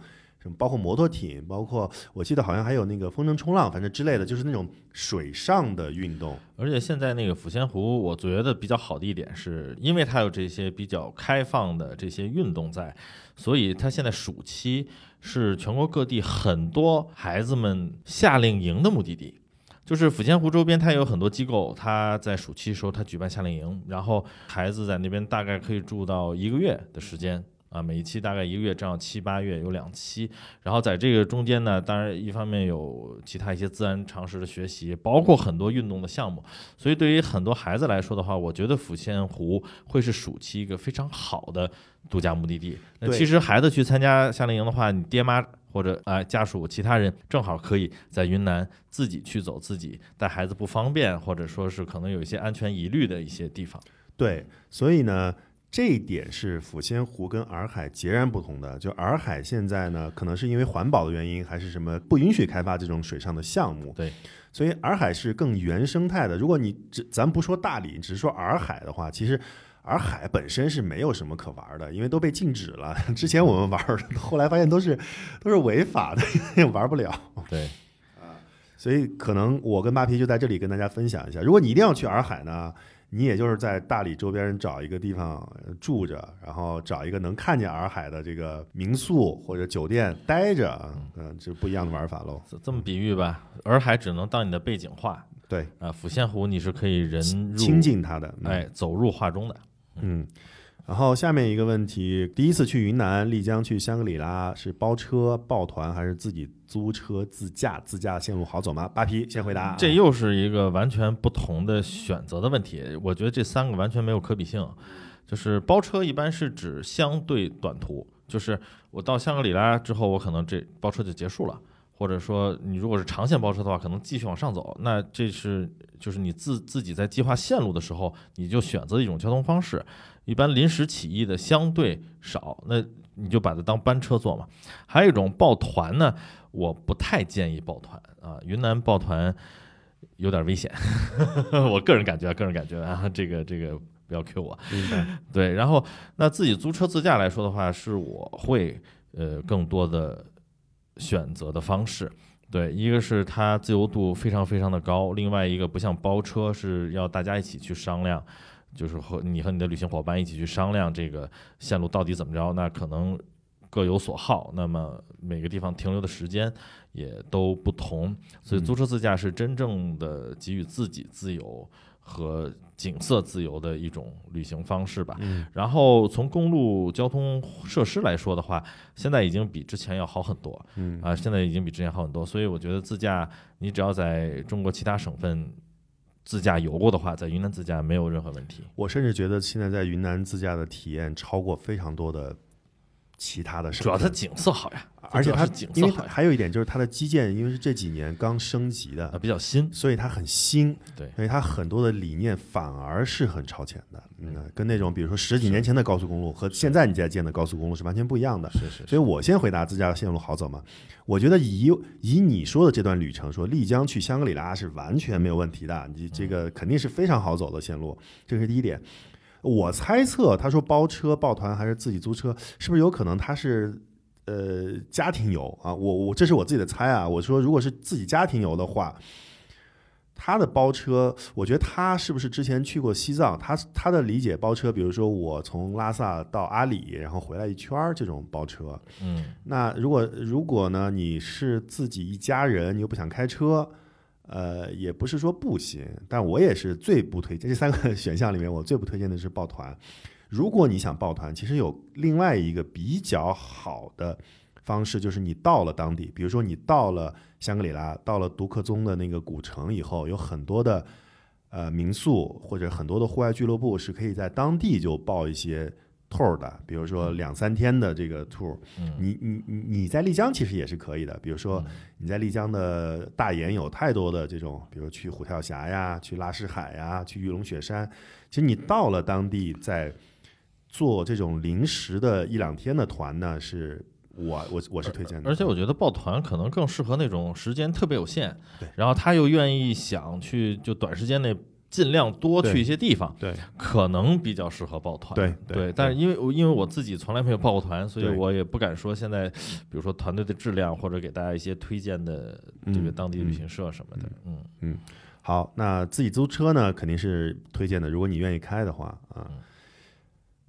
包括摩托艇，包括我记得好像还有那个风筝冲浪，反正之类的，就是那种水上的运动。而且现在那个抚仙湖，我觉得比较好的一点是，因为它有这些比较开放的这些运动在，所以它现在暑期。是全国各地很多孩子们夏令营的目的地，就是抚仙湖周边，它有很多机构，它在暑期时候它举办夏令营，然后孩子在那边大概可以住到一个月的时间。啊，每一期大概一个月，这样七八月有两期。然后在这个中间呢，当然一方面有其他一些自然常识的学习，包括很多运动的项目。所以对于很多孩子来说的话，我觉得抚仙湖会是暑期一个非常好的度假目的地。那其实孩子去参加夏令营的话，你爹妈或者啊家属其他人正好可以在云南自己去走，自己带孩子不方便，或者说是可能有一些安全疑虑的一些地方。对，所以呢。这一点是抚仙湖跟洱海截然不同的。就洱海现在呢，可能是因为环保的原因，还是什么不允许开发这种水上的项目。对，所以洱海是更原生态的。如果你只咱不说大理，只是说洱海的话，其实洱海本身是没有什么可玩的，因为都被禁止了。之前我们玩儿，后来发现都是 都是违法的，玩不了。对，啊所以可能我跟扒皮就在这里跟大家分享一下，如果你一定要去洱海呢，你也就是在大理周边找一个地方住着，然后找一个能看见洱海的这个民宿或者酒店待着，嗯，这不一样的玩法喽。这这么比喻吧，洱海只能当你的背景画对，啊，抚仙湖你是可以人亲近它的，嗯哎，走入画中的。嗯，然后下面一个问题，第一次去云南丽江去香格里拉是包车抱团还是自己租车自驾？自驾线路好走吗？扒皮先回答。这又是一个完全不同的选择的问题。我觉得这三个完全没有可比性。就是包车一般是指相对短途，就是我到香格里拉之后，我可能这包车就结束了，或者说你如果是长线包车的话，可能继续往上走。那这是就是你自自己在计划线路的时候，你就选择一种交通方式。一般临时起意的相对少，那你就把它当班车坐嘛。还有一种抱团呢，我不太建议抱团啊，云南抱团有点危险，我个人感觉，个人感觉啊，这个这个不要 Q 我。对，然后那自己租车自驾来说的话，是我会呃更多的选择的方式。对，一个是它自由度非常非常的高，另外一个不像包车是要大家一起去商量，就是和你和你的旅行伙伴一起去商量这个线路到底怎么着，那可能各有所好，那么每个地方停留的时间也都不同，所以租车自驾是真正的给予自己自由和景色自由的一种旅行方式吧。嗯然后从公路交通设施来说的话，现在已经比之前要好很多嗯啊，现在已经比之前好很多。所以我觉得自驾，你只要在中国其他省份自驾游过的话，在云南自驾没有任何问题。我甚至觉得现在在云南自驾的体验超过非常多的其他的省，主要它景色好呀，而且它景因为它色好呀，还有一点就是它的基建，因为是这几年刚升级的啊，比较新。所以它很新，对所以它很多的理念反而是很超前的，嗯，跟那种比如说十几年前的高速公路和现在你在建的高速公路是完全不一样的。是是所以我先回答自驾线路好走吗？我觉得以以你说的这段旅程，说丽江去香格里拉是完全没有问题的，你这个肯定是非常好走的线路，这是第一点。我猜测他说包车、抱团还是自己租车，是不是有可能他是呃家庭游啊？我我这是我自己的猜啊。我说如果是自己家庭游的话，他的包车，我觉得他是不是之前去过西藏？他他的理解包车，比如说我从拉萨到阿里，然后回来一圈儿这种包车。嗯那如果如果呢，你是自己一家人，你又不想开车，呃，也不是说不行，但我也是最不推荐这三个 选项里面，我最不推荐的是抱团。如果你想抱团，其实有另外一个比较好的方式，就是你到了当地，比如说你到了香格里拉，到了独克宗的那个古城以后，有很多的呃民宿或者很多的户外俱乐部是可以在当地就报一些 tour 的，比如说两三天的这个 tour。嗯你你你你在丽江其实也是可以的，比如说你在丽江的大研有太多的这种，比如去虎跳峡呀，去拉市海呀，去玉龙雪山。其实你到了当地，在做这种临时的一两天的团呢，是我我我是推荐的。而且我觉得抱团可能更适合那种时间特别有限，对然后他又愿意想去就短时间内尽量多去一些地方，对。可能比较适合抱团。对对但是因为我因为我自己从来没有抱过团，所以我也不敢说现在，比如说团队的质量或者给大家一些推荐的这个嗯当地旅行社什么的，嗯嗯。好，那自己租车呢，肯定是推荐的。如果你愿意开的话啊，嗯。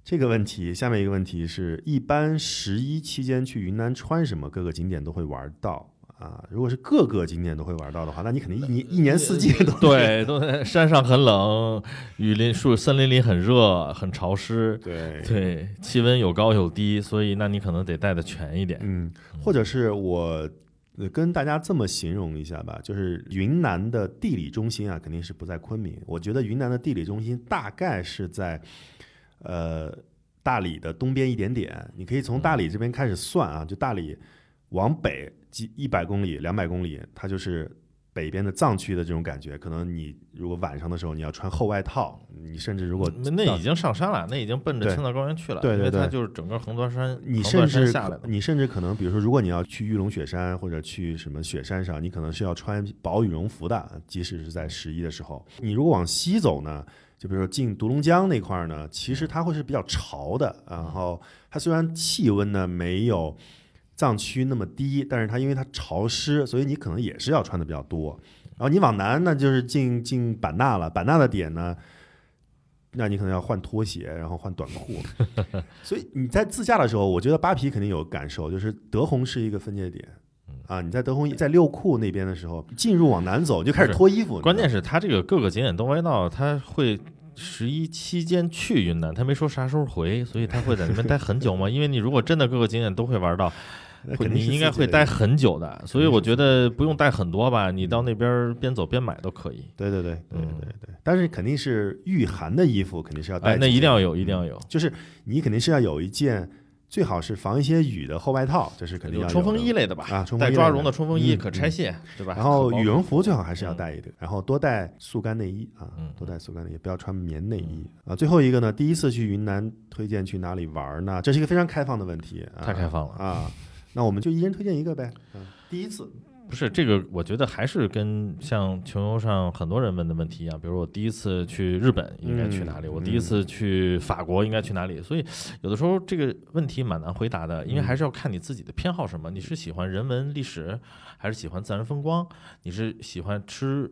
这个问题，下面一个问题是一般十一期间去云南穿什么？各个景点都会玩到啊。如果是各个景点都会玩到的话，那你肯定一年一年四季都 对，都在山上很冷，雨林树森林里很热很潮湿，对对，气温有高有低，所以那你可能得带的全一点。嗯，或者是我呃跟大家这么形容一下吧，就是云南的地理中心啊，肯定是不在昆明。我觉得云南的地理中心大概是在呃大理的东边一点点。你可以从大理这边开始算啊，就大理往北几一百公里、两百公里，它就是北边的藏区的这种感觉，可能你如果晚上的时候你要穿厚外套，你甚至如果那那已经上山了，那已经奔着青藏高原去了，对对对因为它就是整个横断山，你甚至下来的。你甚至可能，比如说，如果你要去玉龙雪山或者去什么雪山上，你可能是要穿薄羽绒服的，即使是在十一的时候。你如果往西走呢，就比如说进独龙江那块儿呢，其实它会是比较潮的，然后它虽然气温呢没有藏区那么低，但是它因为它潮湿，所以你可能也是要穿的比较多。然后你往南呢，就是进进版纳了，版纳的点呢。那你可能要换拖鞋，然后换短裤，所以你在自驾的时候，我觉得扒皮肯定有感受，就是德宏是一个分界点，啊，你在德宏在六库那边的时候，进入往南走就开始脱衣服，关键是是它这个各个景点都歪到，它会十一期间去云南，他没说啥时候回，所以他会在那边待很久吗？因为你如果真的各个景点都会玩到，会你应该会待很久的，所以我觉得不用带很多吧，你到那边边走边买都可以。对对对对嗯对对，但是肯定是御寒的衣服肯定是要带哎，那一定要有，一定要有。就是你肯定是要有一件。最好是防一些雨的厚外套，这是肯定要有的冲锋衣类的吧，啊，冲锋衣带抓绒的冲锋衣嗯可拆卸，对吧？然后羽绒服最好还是要带一点，然后多带速干内衣啊嗯，多带速干内衣，不要穿棉内衣啊。最后一个呢，第一次去云南，推荐去哪里玩呢？这是一个非常开放的问题，啊太开放了啊。那我们就一人推荐一个呗。嗯，第一次，不是这个，我觉得还是跟像穷游上很多人问的问题一样，比如我第一次去日本应该去哪里，嗯我第一次去法国应该去哪里，所以有的时候这个问题蛮难回答的，因为还是要看你自己的偏好什么，你是喜欢人文历史，还是喜欢自然风光，你是喜欢吃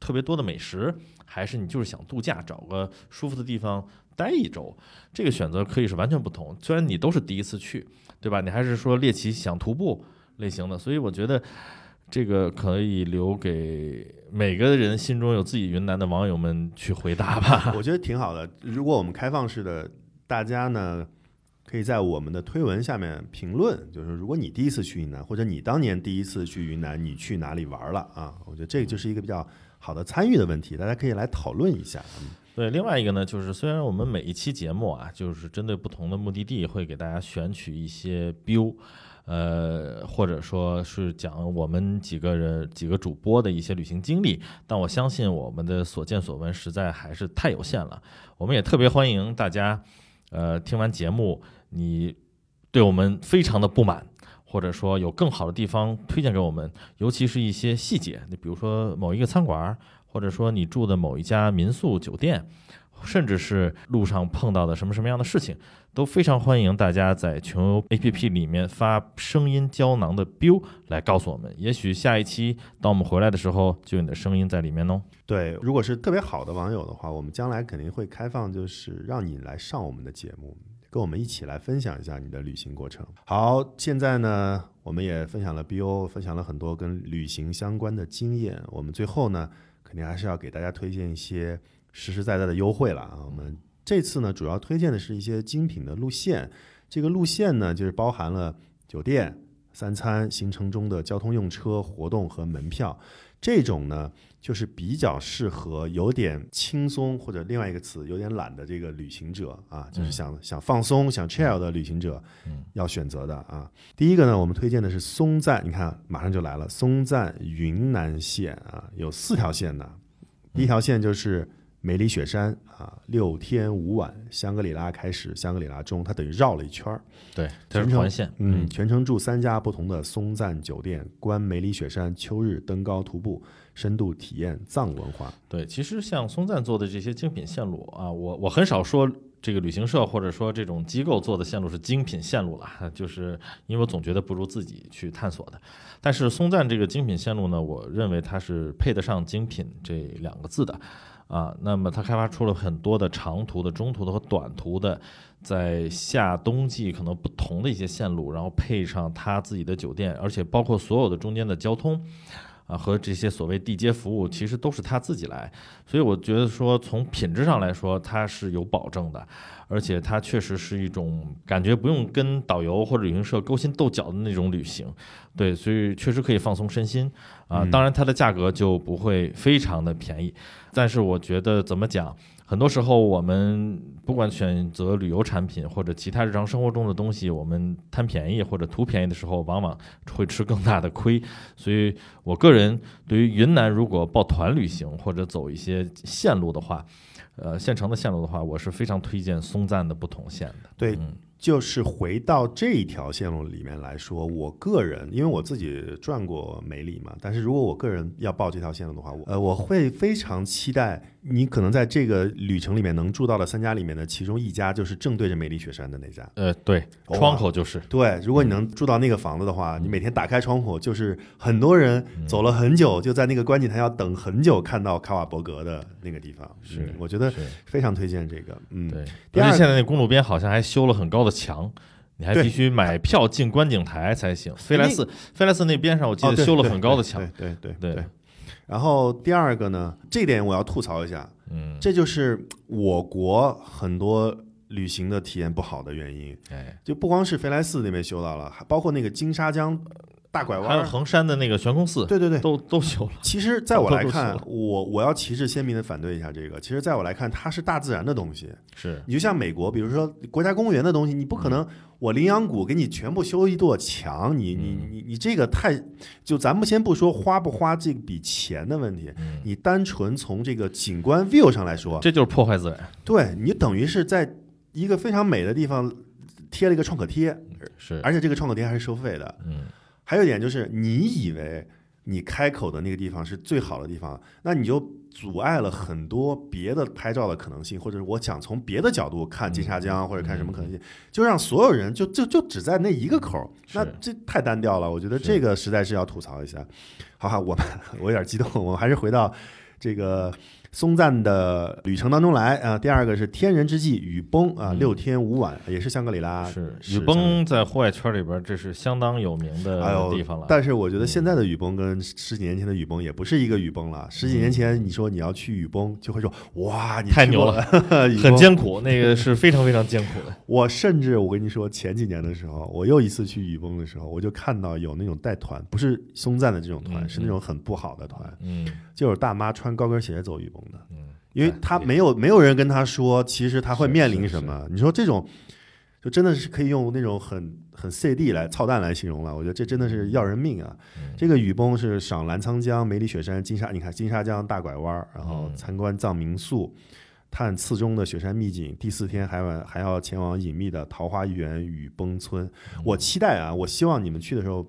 特别多的美食，还是你就是想度假，找个舒服的地方待一周，这个选择可以是完全不同。虽然你都是第一次去，对吧？你还是说猎奇想徒步类型的，所以我觉得这个可以留给每个人心中有自己云南的网友们去回答吧。我觉得挺好的。如果我们开放式的，大家呢可以在我们的推文下面评论，就是如果你第一次去云南，或者你当年第一次去云南，你去哪里玩了啊？我觉得这个就是一个比较好的参与的问题，大家可以来讨论一下。嗯对，另外一个呢，就是虽然我们每一期节目啊，就是针对不同的目的地，会给大家选取一些标，呃，或者说是讲我们几个人几个主播的一些旅行经历，但我相信我们的所见所闻实在还是太有限了。我们也特别欢迎大家，呃，听完节目你对我们非常的不满。或者说有更好的地方推荐给我们，尤其是一些细节，你比如说某一个餐馆，或者说你住的某一家民宿酒店，甚至是路上碰到的什么什么样的事情，都非常欢迎大家在穷游 APP 里面发声音胶囊的 biu 来告诉我们。也许下一期当我们回来的时候，就有你的声音在里面哦。对，如果是特别好的网友的话，我们将来肯定会开放，就是让你来上我们的节目。跟我们一起来分享一下你的旅行过程。好，现在呢，我们也分享了 BO，分享了很多跟旅行相关的经验。我们最后呢，肯定还是要给大家推荐一些实实在在的优惠了啊。我们这次呢，主要推荐的是一些精品的路线。这个路线呢，就是包含了酒店、三餐、行程中的交通用车、活动和门票。这种呢，就是比较适合有点轻松或者另外一个词有点懒的这个旅行者啊，就是想、想放松、想 chill 的旅行者要选择的啊。第一个呢，我们推荐的是松赞，你看马上就来了，松赞云南线啊，有四条线呢。第一条线就是梅里雪山啊，六天五晚，香格里拉开始，香格里拉中，它等于绕了一圈儿。对，它全程是环线，嗯，全程住三家不同的松赞酒店，观梅里雪山，秋日登高徒步，深度体验藏文化。对，其实像松赞做的这些精品线路啊，我我很少说这个旅行社或者说这种机构做的线路是精品线路了，就是因为我总觉得不如自己去探索的。但是松赞这个精品线路呢，我认为它是配得上精品这两个字的。啊，那么他开发出了很多的长途的、中途的和短途的，在夏冬季可能不同的一些线路，然后配上他自己的酒店，而且包括所有的中间的交通。啊，和这些所谓地接服务，其实都是他自己来，所以我觉得说从品质上来说，它是有保证的，而且它确实是一种感觉不用跟导游或者旅行社勾心斗角的那种旅行，对，所以确实可以放松身心。啊。当然，它的价格就不会非常的便宜。但是我觉得怎么讲，很多时候我们不管选择旅游产品或者其他日常生活中的东西，我们贪便宜或者图便宜的时候，往往会吃更大的亏。所以我个人对于云南如果报团旅行或者走一些线路的话，呃，县城的线路的话，我是非常推荐松赞的不同线的。对，嗯就是回到这一条线路里面来说，我个人因为我自己转过梅里嘛，但是如果我个人要报这条线路的话，我呃我会非常期待你可能在这个旅程里面能住到的三家里面的其中一家就是正对着美丽雪山的那家。呃，对，窗口就是。对，如果你能住到那个房子的话，你每天打开窗户，就是很多人走了很久，就在那个观景台要等很久，看到卡瓦伯格的那个地方。是嗯我觉得非常推荐这个。嗯，对，第二而且现在那公路边好像还修了很高的墙，你还必须买票进观景台才行。飞来寺，飞来寺那边上我记得修了很高的墙。对对对对。然后第二个呢，这点我要吐槽一下，嗯，这就是我国很多旅行的体验不好的原因。哎，就不光是飞来寺那边修到了，还包括那个金沙江大拐弯，还有衡山的那个悬空寺，对对对，都都修了。其实，在我来看我我要旗帜鲜明的反对一下这个。其实，在我来看，它是大自然的东西。是，你就像美国，比如说国家公园的东西，你不可能我羚羊谷给你全部修一座墙，你你嗯你你这个太就咱们先不说花不花这笔钱的问题，嗯，你单纯从这个景观 view 上来说，这就是破坏自然。对你等于是在一个非常美的地方贴了一个创可贴，是，而且这个创可贴还是收费的。嗯，还有一点就是，你以为你开口的那个地方是最好的地方，那你就阻碍了很多别的拍照的可能性，或者是我想从别的角度看金沙江或者看什么可能性，就让所有人就就就只在那一个口儿，那这太单调了。我觉得这个实在是要吐槽一下。好好，我们 我有点激动，我们还是回到这个。松赞的旅程当中来啊、第二个是天人之际雨崩啊、嗯。六天五晚，也是香格里拉是是雨崩在户外圈里边，这是相当有名哎的呦地方了。但是我觉得现在的雨崩跟十几年前的雨崩也不是一个雨崩了。十几年前你说你要去雨崩，就会说哇，你太牛了。很艰苦，那个是非常非常艰苦的。我甚至我跟你说，前几年的时候，我又一次去雨崩的时候，我就看到有那种带团，不是松赞的这种团，嗯是那种很不好的团，嗯就是大妈穿高跟鞋走雨崩的。嗯，因为哎也他没有没有人跟他说，其实他会面临什么。你说这种，就真的是可以用那种很很 CD 来操蛋来形容了。我觉得这真的是要人命啊！嗯这个雨崩是赏澜沧江、梅里雪山、金沙，你看金沙江大拐弯，然后嗯参观藏民宿，探次中的雪山秘境。第四天还往还要前往隐秘的桃花源雨崩村。嗯我期待啊！我希望你们去的时候。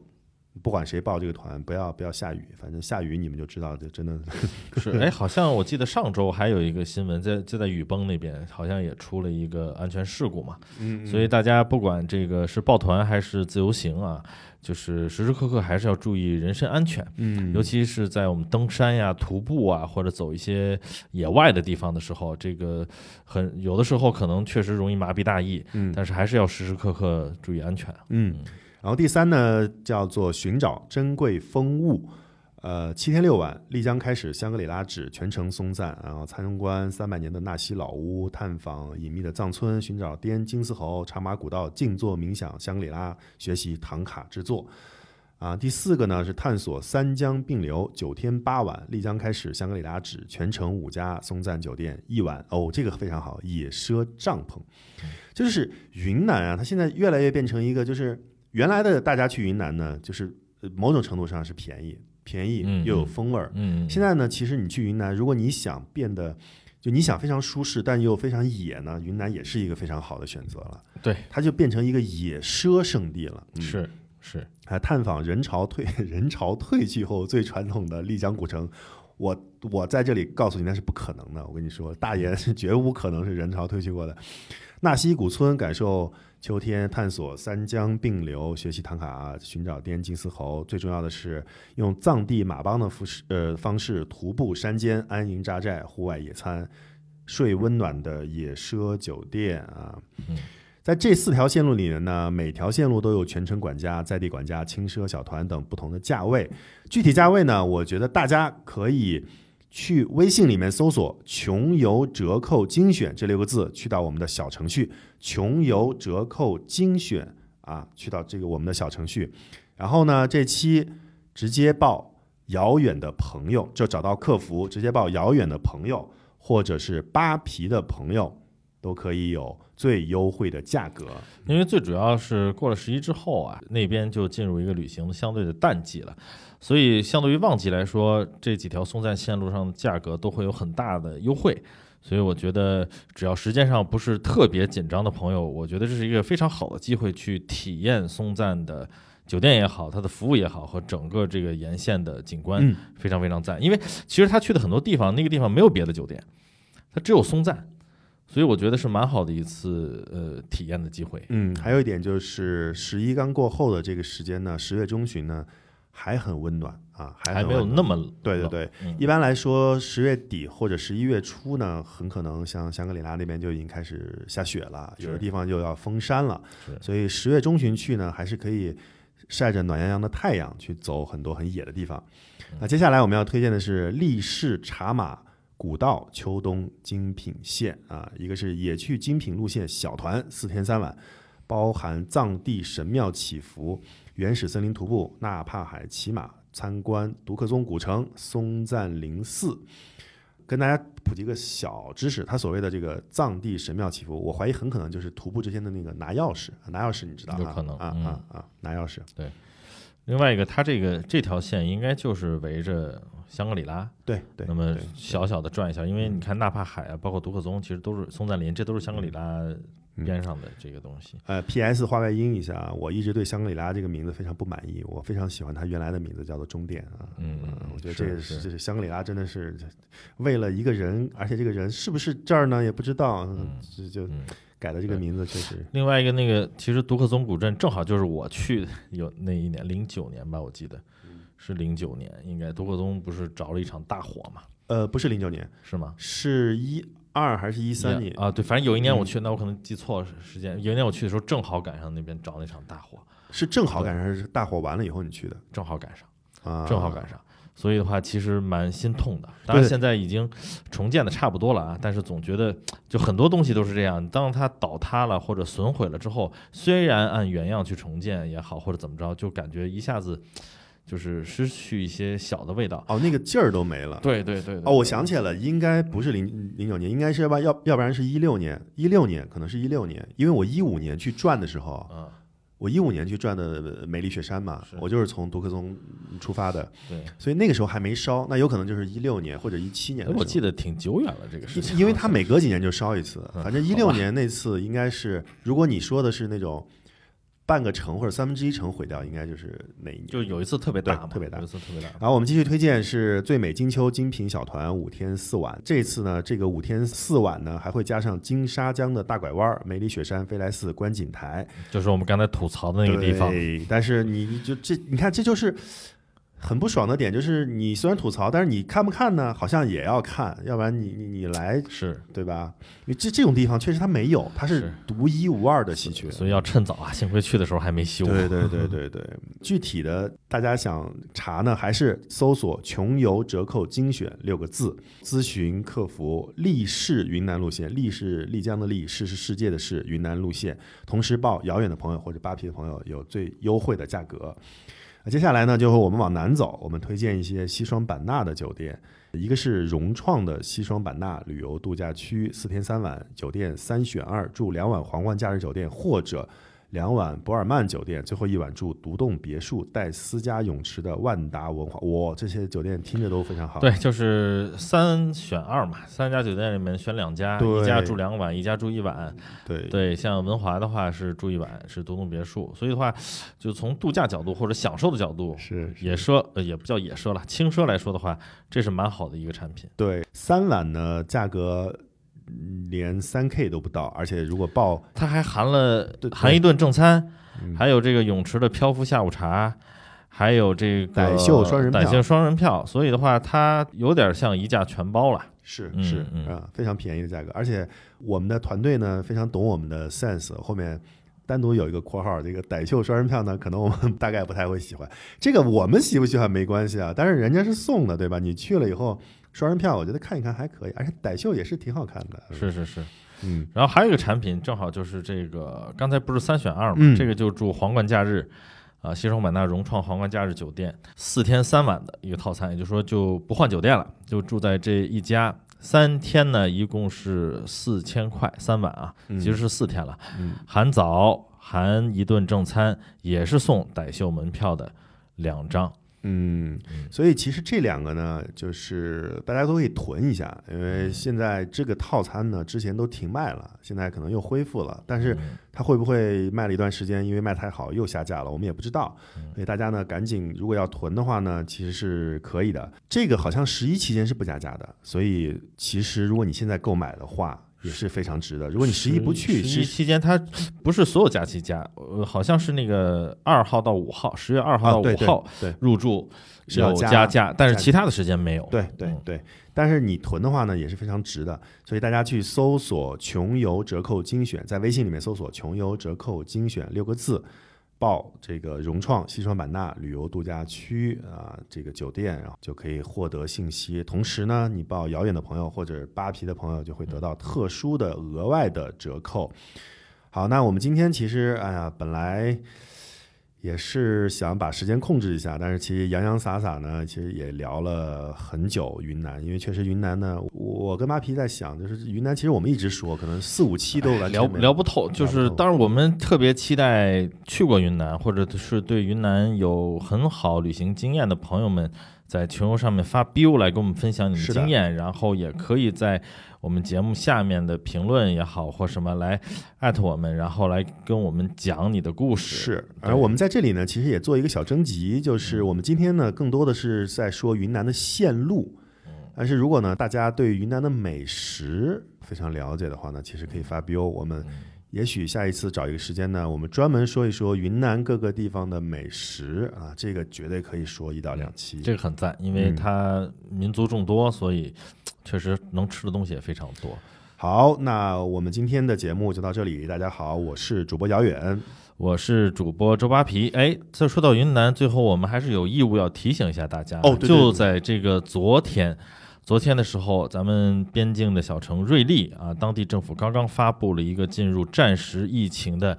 不管谁报这个团，不要不要下雨，反正下雨你们就知道，就真的。是哎，好像我记得上周还有一个新闻，在就在雨崩那边，好像也出了一个安全事故嘛。嗯所以大家不管这个是抱团还是自由行啊，就是时时刻刻还是要注意人身安全，嗯，尤其是在我们登山呀、徒步啊，或者走一些野外的地方的时候，这个很有的时候可能确实容易麻痹大意，嗯。但是还是要时时刻刻注意安全。嗯，然后第三呢叫做寻找珍贵风物，呃，七天六晚，丽江开始，香格里拉止，全程松赞，然后参观三百年的纳西老屋，探访隐秘的藏村，寻找滇金丝猴，茶马古道，静坐冥想，香格里拉学习唐卡制作。啊，第四个呢是探索三江并流，九天八晚，丽江开始，香格里拉止，全程五家松赞酒店一晚。哦，这个非常好，野奢帐篷，就是云南啊，它现在越来越变成一个，就是原来的大家去云南呢，就是呃某种程度上是便宜，便宜嗯又有嗯风味儿。嗯，现在呢，其实你去云南，如果你想变得就你想非常舒适，但又非常野呢，云南也是一个非常好的选择了。对，它就变成一个野奢圣地了。嗯是是，还探访人潮退 人潮退去后最传统的丽江古城。我我在这里告诉你，那是不可能的。我跟你说，大爷是绝无可能是人潮退去过的。纳西古村感受秋天，探索三江并流，学习唐卡，寻找滇金丝猴。最重要的是用藏地马帮的服饰呃方式徒步山间，安营扎寨，户外野餐，睡温暖的野奢酒店啊。嗯在这四条线路里面呢，每条线路都有全程管家、在地管家、轻奢小团等不同的价位。具体价位呢，我觉得大家可以去微信里面搜索“穷游折扣精选”这六个字，去到我们的小程序“穷游折扣精选”啊，去到这个我们的小程序，然后呢，这期直接报遥远的朋友，就找到客服直接报遥远的朋友，或者是扒皮的朋友，都可以有最优惠的价格。因为最主要是过了十一之后啊，那边就进入一个旅行相对的淡季了，所以相对于旺季来说，这几条松赞线路上的价格都会有很大的优惠。所以我觉得，只要时间上不是特别紧张的朋友，我觉得这是一个非常好的机会去体验松赞的酒店也好，它的服务也好，和整个这个沿线的景观，嗯非常非常赞。因为其实他去的很多地方，那个地方没有别的酒店，它只有松赞，所以我觉得是蛮好的一次呃体验的机会。嗯，还有一点就是十一刚过后的这个时间呢，十月中旬呢还很温暖啊，还还没有那么冷对对对。嗯一般来说，十月底或者十一月初呢，很可能像香格里拉那边就已经开始下雪了，有的地方就要封山了。所以十月中旬去呢，还是可以晒着暖洋洋的太阳去走很多很野的地方。嗯那接下来我们要推荐的是力士茶马古道秋冬精品线啊，一个是野趣精品路线小团四天三晚，包含藏地神庙祈福、原始森林徒步、纳帕海骑马、参观独克宗古城、松赞林寺。跟大家普及个小知识，他所谓的这个藏地神庙祈福，我怀疑很可能就是徒步之间的那个拿钥匙，拿钥匙你知道啊有可能啊嗯。啊啊，拿钥匙。对，另外一个，它这个这条线应该就是围着香格里拉，对对。那么小小的转一下，因为你看纳帕海啊，包括独克宗，其实都是松赞林，这都是香格里拉嗯边上的这个东西。呃，P.S. 话外音一下啊，我一直对香格里拉这个名字非常不满意，我非常喜欢它原来的名字叫做终点啊。嗯嗯，我觉得这个是这是香格里拉真的是为了一个人，而且这个人是不是这儿呢也不知道，就嗯改的这个名字确实。另外一个那个，其实独克宗古镇正好就是我去有那一年，零九年吧，我记得是零九年，应该独克宗不是着了一场大火嘛，呃，不是零九年，是吗？是一二还是一三年？啊，对，反正有一年我嗯去，那我可能记错了时间。有一年我去的时候，正好赶上那边着那场大火，是正好赶上还是大火完了以后你去的正好赶上，啊？正好赶上。所以的话，其实蛮心痛的。当然，现在已经重建的差不多了啊，但是总觉得就很多东西都是这样。当它倒塌了或者损毁了之后，虽然按原样去重建也好，或者怎么着，就感觉一下子就是失去一些小的味道。哦，那个劲儿都没了。对对对对哦，我想起来了，应该不是零零九年，应该是要不要要不然是一六年，一六年可能是一六年，因为我一五年去转的时候，嗯，我一五年去转的美丽雪山嘛，我就是从独克宗出发的，对。所以那个时候还没烧，那有可能就是一六年或者一七年。我记得挺久远了，这个事情，因为它每隔几年就烧一次，嗯反正一六年那次应该是，如果你说的是那种半个城或者三分之一城毁掉，应该就是哪一年。就有一次特别大嘛，特别大有一次特别大。然后我们继续推荐是最美金秋精品小团五天四晚。这次呢，这个五天四晚呢，还会加上金沙江的大拐弯、梅里雪山、飞来寺、观景台就是我们刚才吐槽的那个地方，对，但是你你就这，你看这就是很不爽的点，就是你虽然吐槽，但是你看不看呢？好像也要看，要不然你你你来是，对吧？因为这这种地方确实它没有，它是是独一无二的稀缺。所以要趁早啊！幸亏去的时候还没修。对对对对对，具体的大家想查呢，还是搜索“穷游折扣精选”六个字，咨询客服“丽市云南路线”，丽是丽江的丽，市是世界的市，云南路线。同时报遥远的朋友或者扒皮的朋友有最优惠的价格。那接下来呢，就和我们往南走，我们推荐一些西双版纳的酒店。一个是融创的西双版纳旅游度假区，四天三晚酒店三选二，住两晚皇冠假日酒店或者两晚博尔曼酒店，最后一晚住独栋别墅带私家泳池的万达文化。哇，这些酒店听着都非常好。对，就是三选二嘛，三家酒店里面选两家，一家住两晚，一家住一晚。对对，像文华的话是住一晚，是独栋别墅，所以的话，就从度假角度或者享受的角度，是是野奢呃也不叫野奢了，轻奢来说的话，这是蛮好的一个产品。对，三晚呢价格嗯连三 K 都不到，而且如果报它还含了对含一顿正餐，嗯还有这个泳池的漂浮下午茶，还有这个傣秀双人票傣秀双人票，所以的话，它有点像一价全包了。嗯是是嗯啊，非常便宜的价格，而且我们的团队呢非常懂我们的 sense，后面单独有一个括号，这个傣秀双人票呢，可能我们 大概不太会喜欢。这个我们喜不喜欢没关系啊，但是人家是送的，对吧？你去了以后，双人票我觉得看一看还可以，而且傣秀也是挺好看的。是是是。嗯，然后还有一个产品，正好就是这个，刚才不是三选二嘛，嗯这个就住皇冠假日，啊，西双版纳融创皇冠假日酒店四天三晚的一个套餐，也就是说就不换酒店了，就住在这一家。三天呢，一共是四千块三晚啊，其实是四天了，含早含一顿正餐，也是送傣秀门票的两张。嗯，所以其实这两个呢，就是大家都可以囤一下，因为现在这个套餐呢，之前都停卖了，现在可能又恢复了，但是它会不会卖了一段时间，因为卖太好又下架了，我们也不知道。所以大家呢，赶紧如果要囤的话呢，其实是可以的。这个好像十一期间是不加价的，所以其实如果你现在购买的话。也是非常值的。如果你十一不去，十一期间它不是所有假期加，呃，好像是那个二号到五号，十月二号到五号入住有加价，但是其他的时间没有。对对对，但是你囤的话呢，也是非常值的。所以大家去搜索“穷游折扣精选”，在微信里面搜索“穷游折扣精选”六个字。报这个融创西双版纳旅游度假区啊，这个酒店，然后就可以获得信息。同时呢，你报遥远的朋友或者扒皮的朋友，就会得到特殊的额外的折扣。好，那我们今天其实，哎呀，本来。也是想把时间控制一下，但是其实洋洋洒洒呢，其实也聊了很久云南，因为确实云南呢，我跟马皮在想，就是云南其实我们一直说，可能四五期都聊聊不透，就是当然我们特别期待去过云南或者是对云南有很好旅行经验的朋友们，在群游上面发 biu 来跟我们分享你的经验，然后也可以在。我们节目下面的评论也好，或什么来艾特我们，然后来跟我们讲你的故事。是，而我们在这里呢，其实也做一个小征集，就是我们今天呢，更多的是在说云南的线路。但是如果呢，大家对云南的美食非常了解的话呢，其实可以发 O。我们也许下一次找一个时间呢，我们专门说一说云南各个地方的美食啊，这个绝对可以说一到两期。这个很赞，因为它民族众多，所以。确实能吃的东西也非常多。好，那我们今天的节目就到这里。大家好，我是主播姚远，我是主播周扒皮。哎，再说到云南，最后我们还是有义务要提醒一下大家。哦，就在这个昨天，昨天的时候，咱们边境的小城瑞丽啊，当地政府刚刚发布了一个进入战时疫情的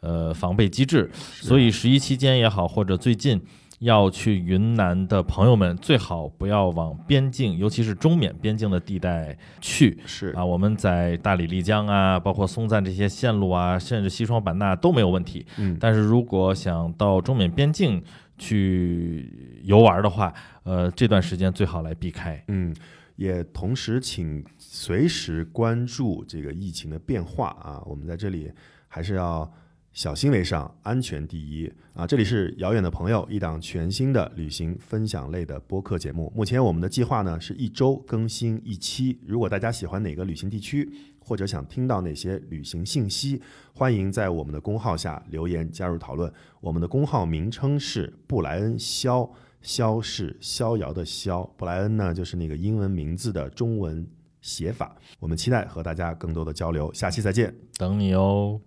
呃防备机制，所以十一期间也好，或者最近。要去云南的朋友们，最好不要往边境，尤其是中缅边境的地带去。是啊，我们在大理、丽江啊，包括松赞这些线路啊，甚至西双版纳都没有问题。嗯，但是如果想到中缅边境去游玩的话，呃，这段时间最好来避开。嗯，也同时请随时关注这个疫情的变化啊，我们在这里还是要。小心为上，安全第一啊！这里是遥远的朋友，一档全新的旅行分享类的播客节目。目前我们的计划呢是一周更新一期。如果大家喜欢哪个旅行地区，或者想听到哪些旅行信息，欢迎在我们的公号下留言加入讨论。我们的公号名称是布莱恩肖，萧是逍遥的萧，布莱恩呢就是那个英文名字的中文写法。我们期待和大家更多的交流，下期再见，等你哦。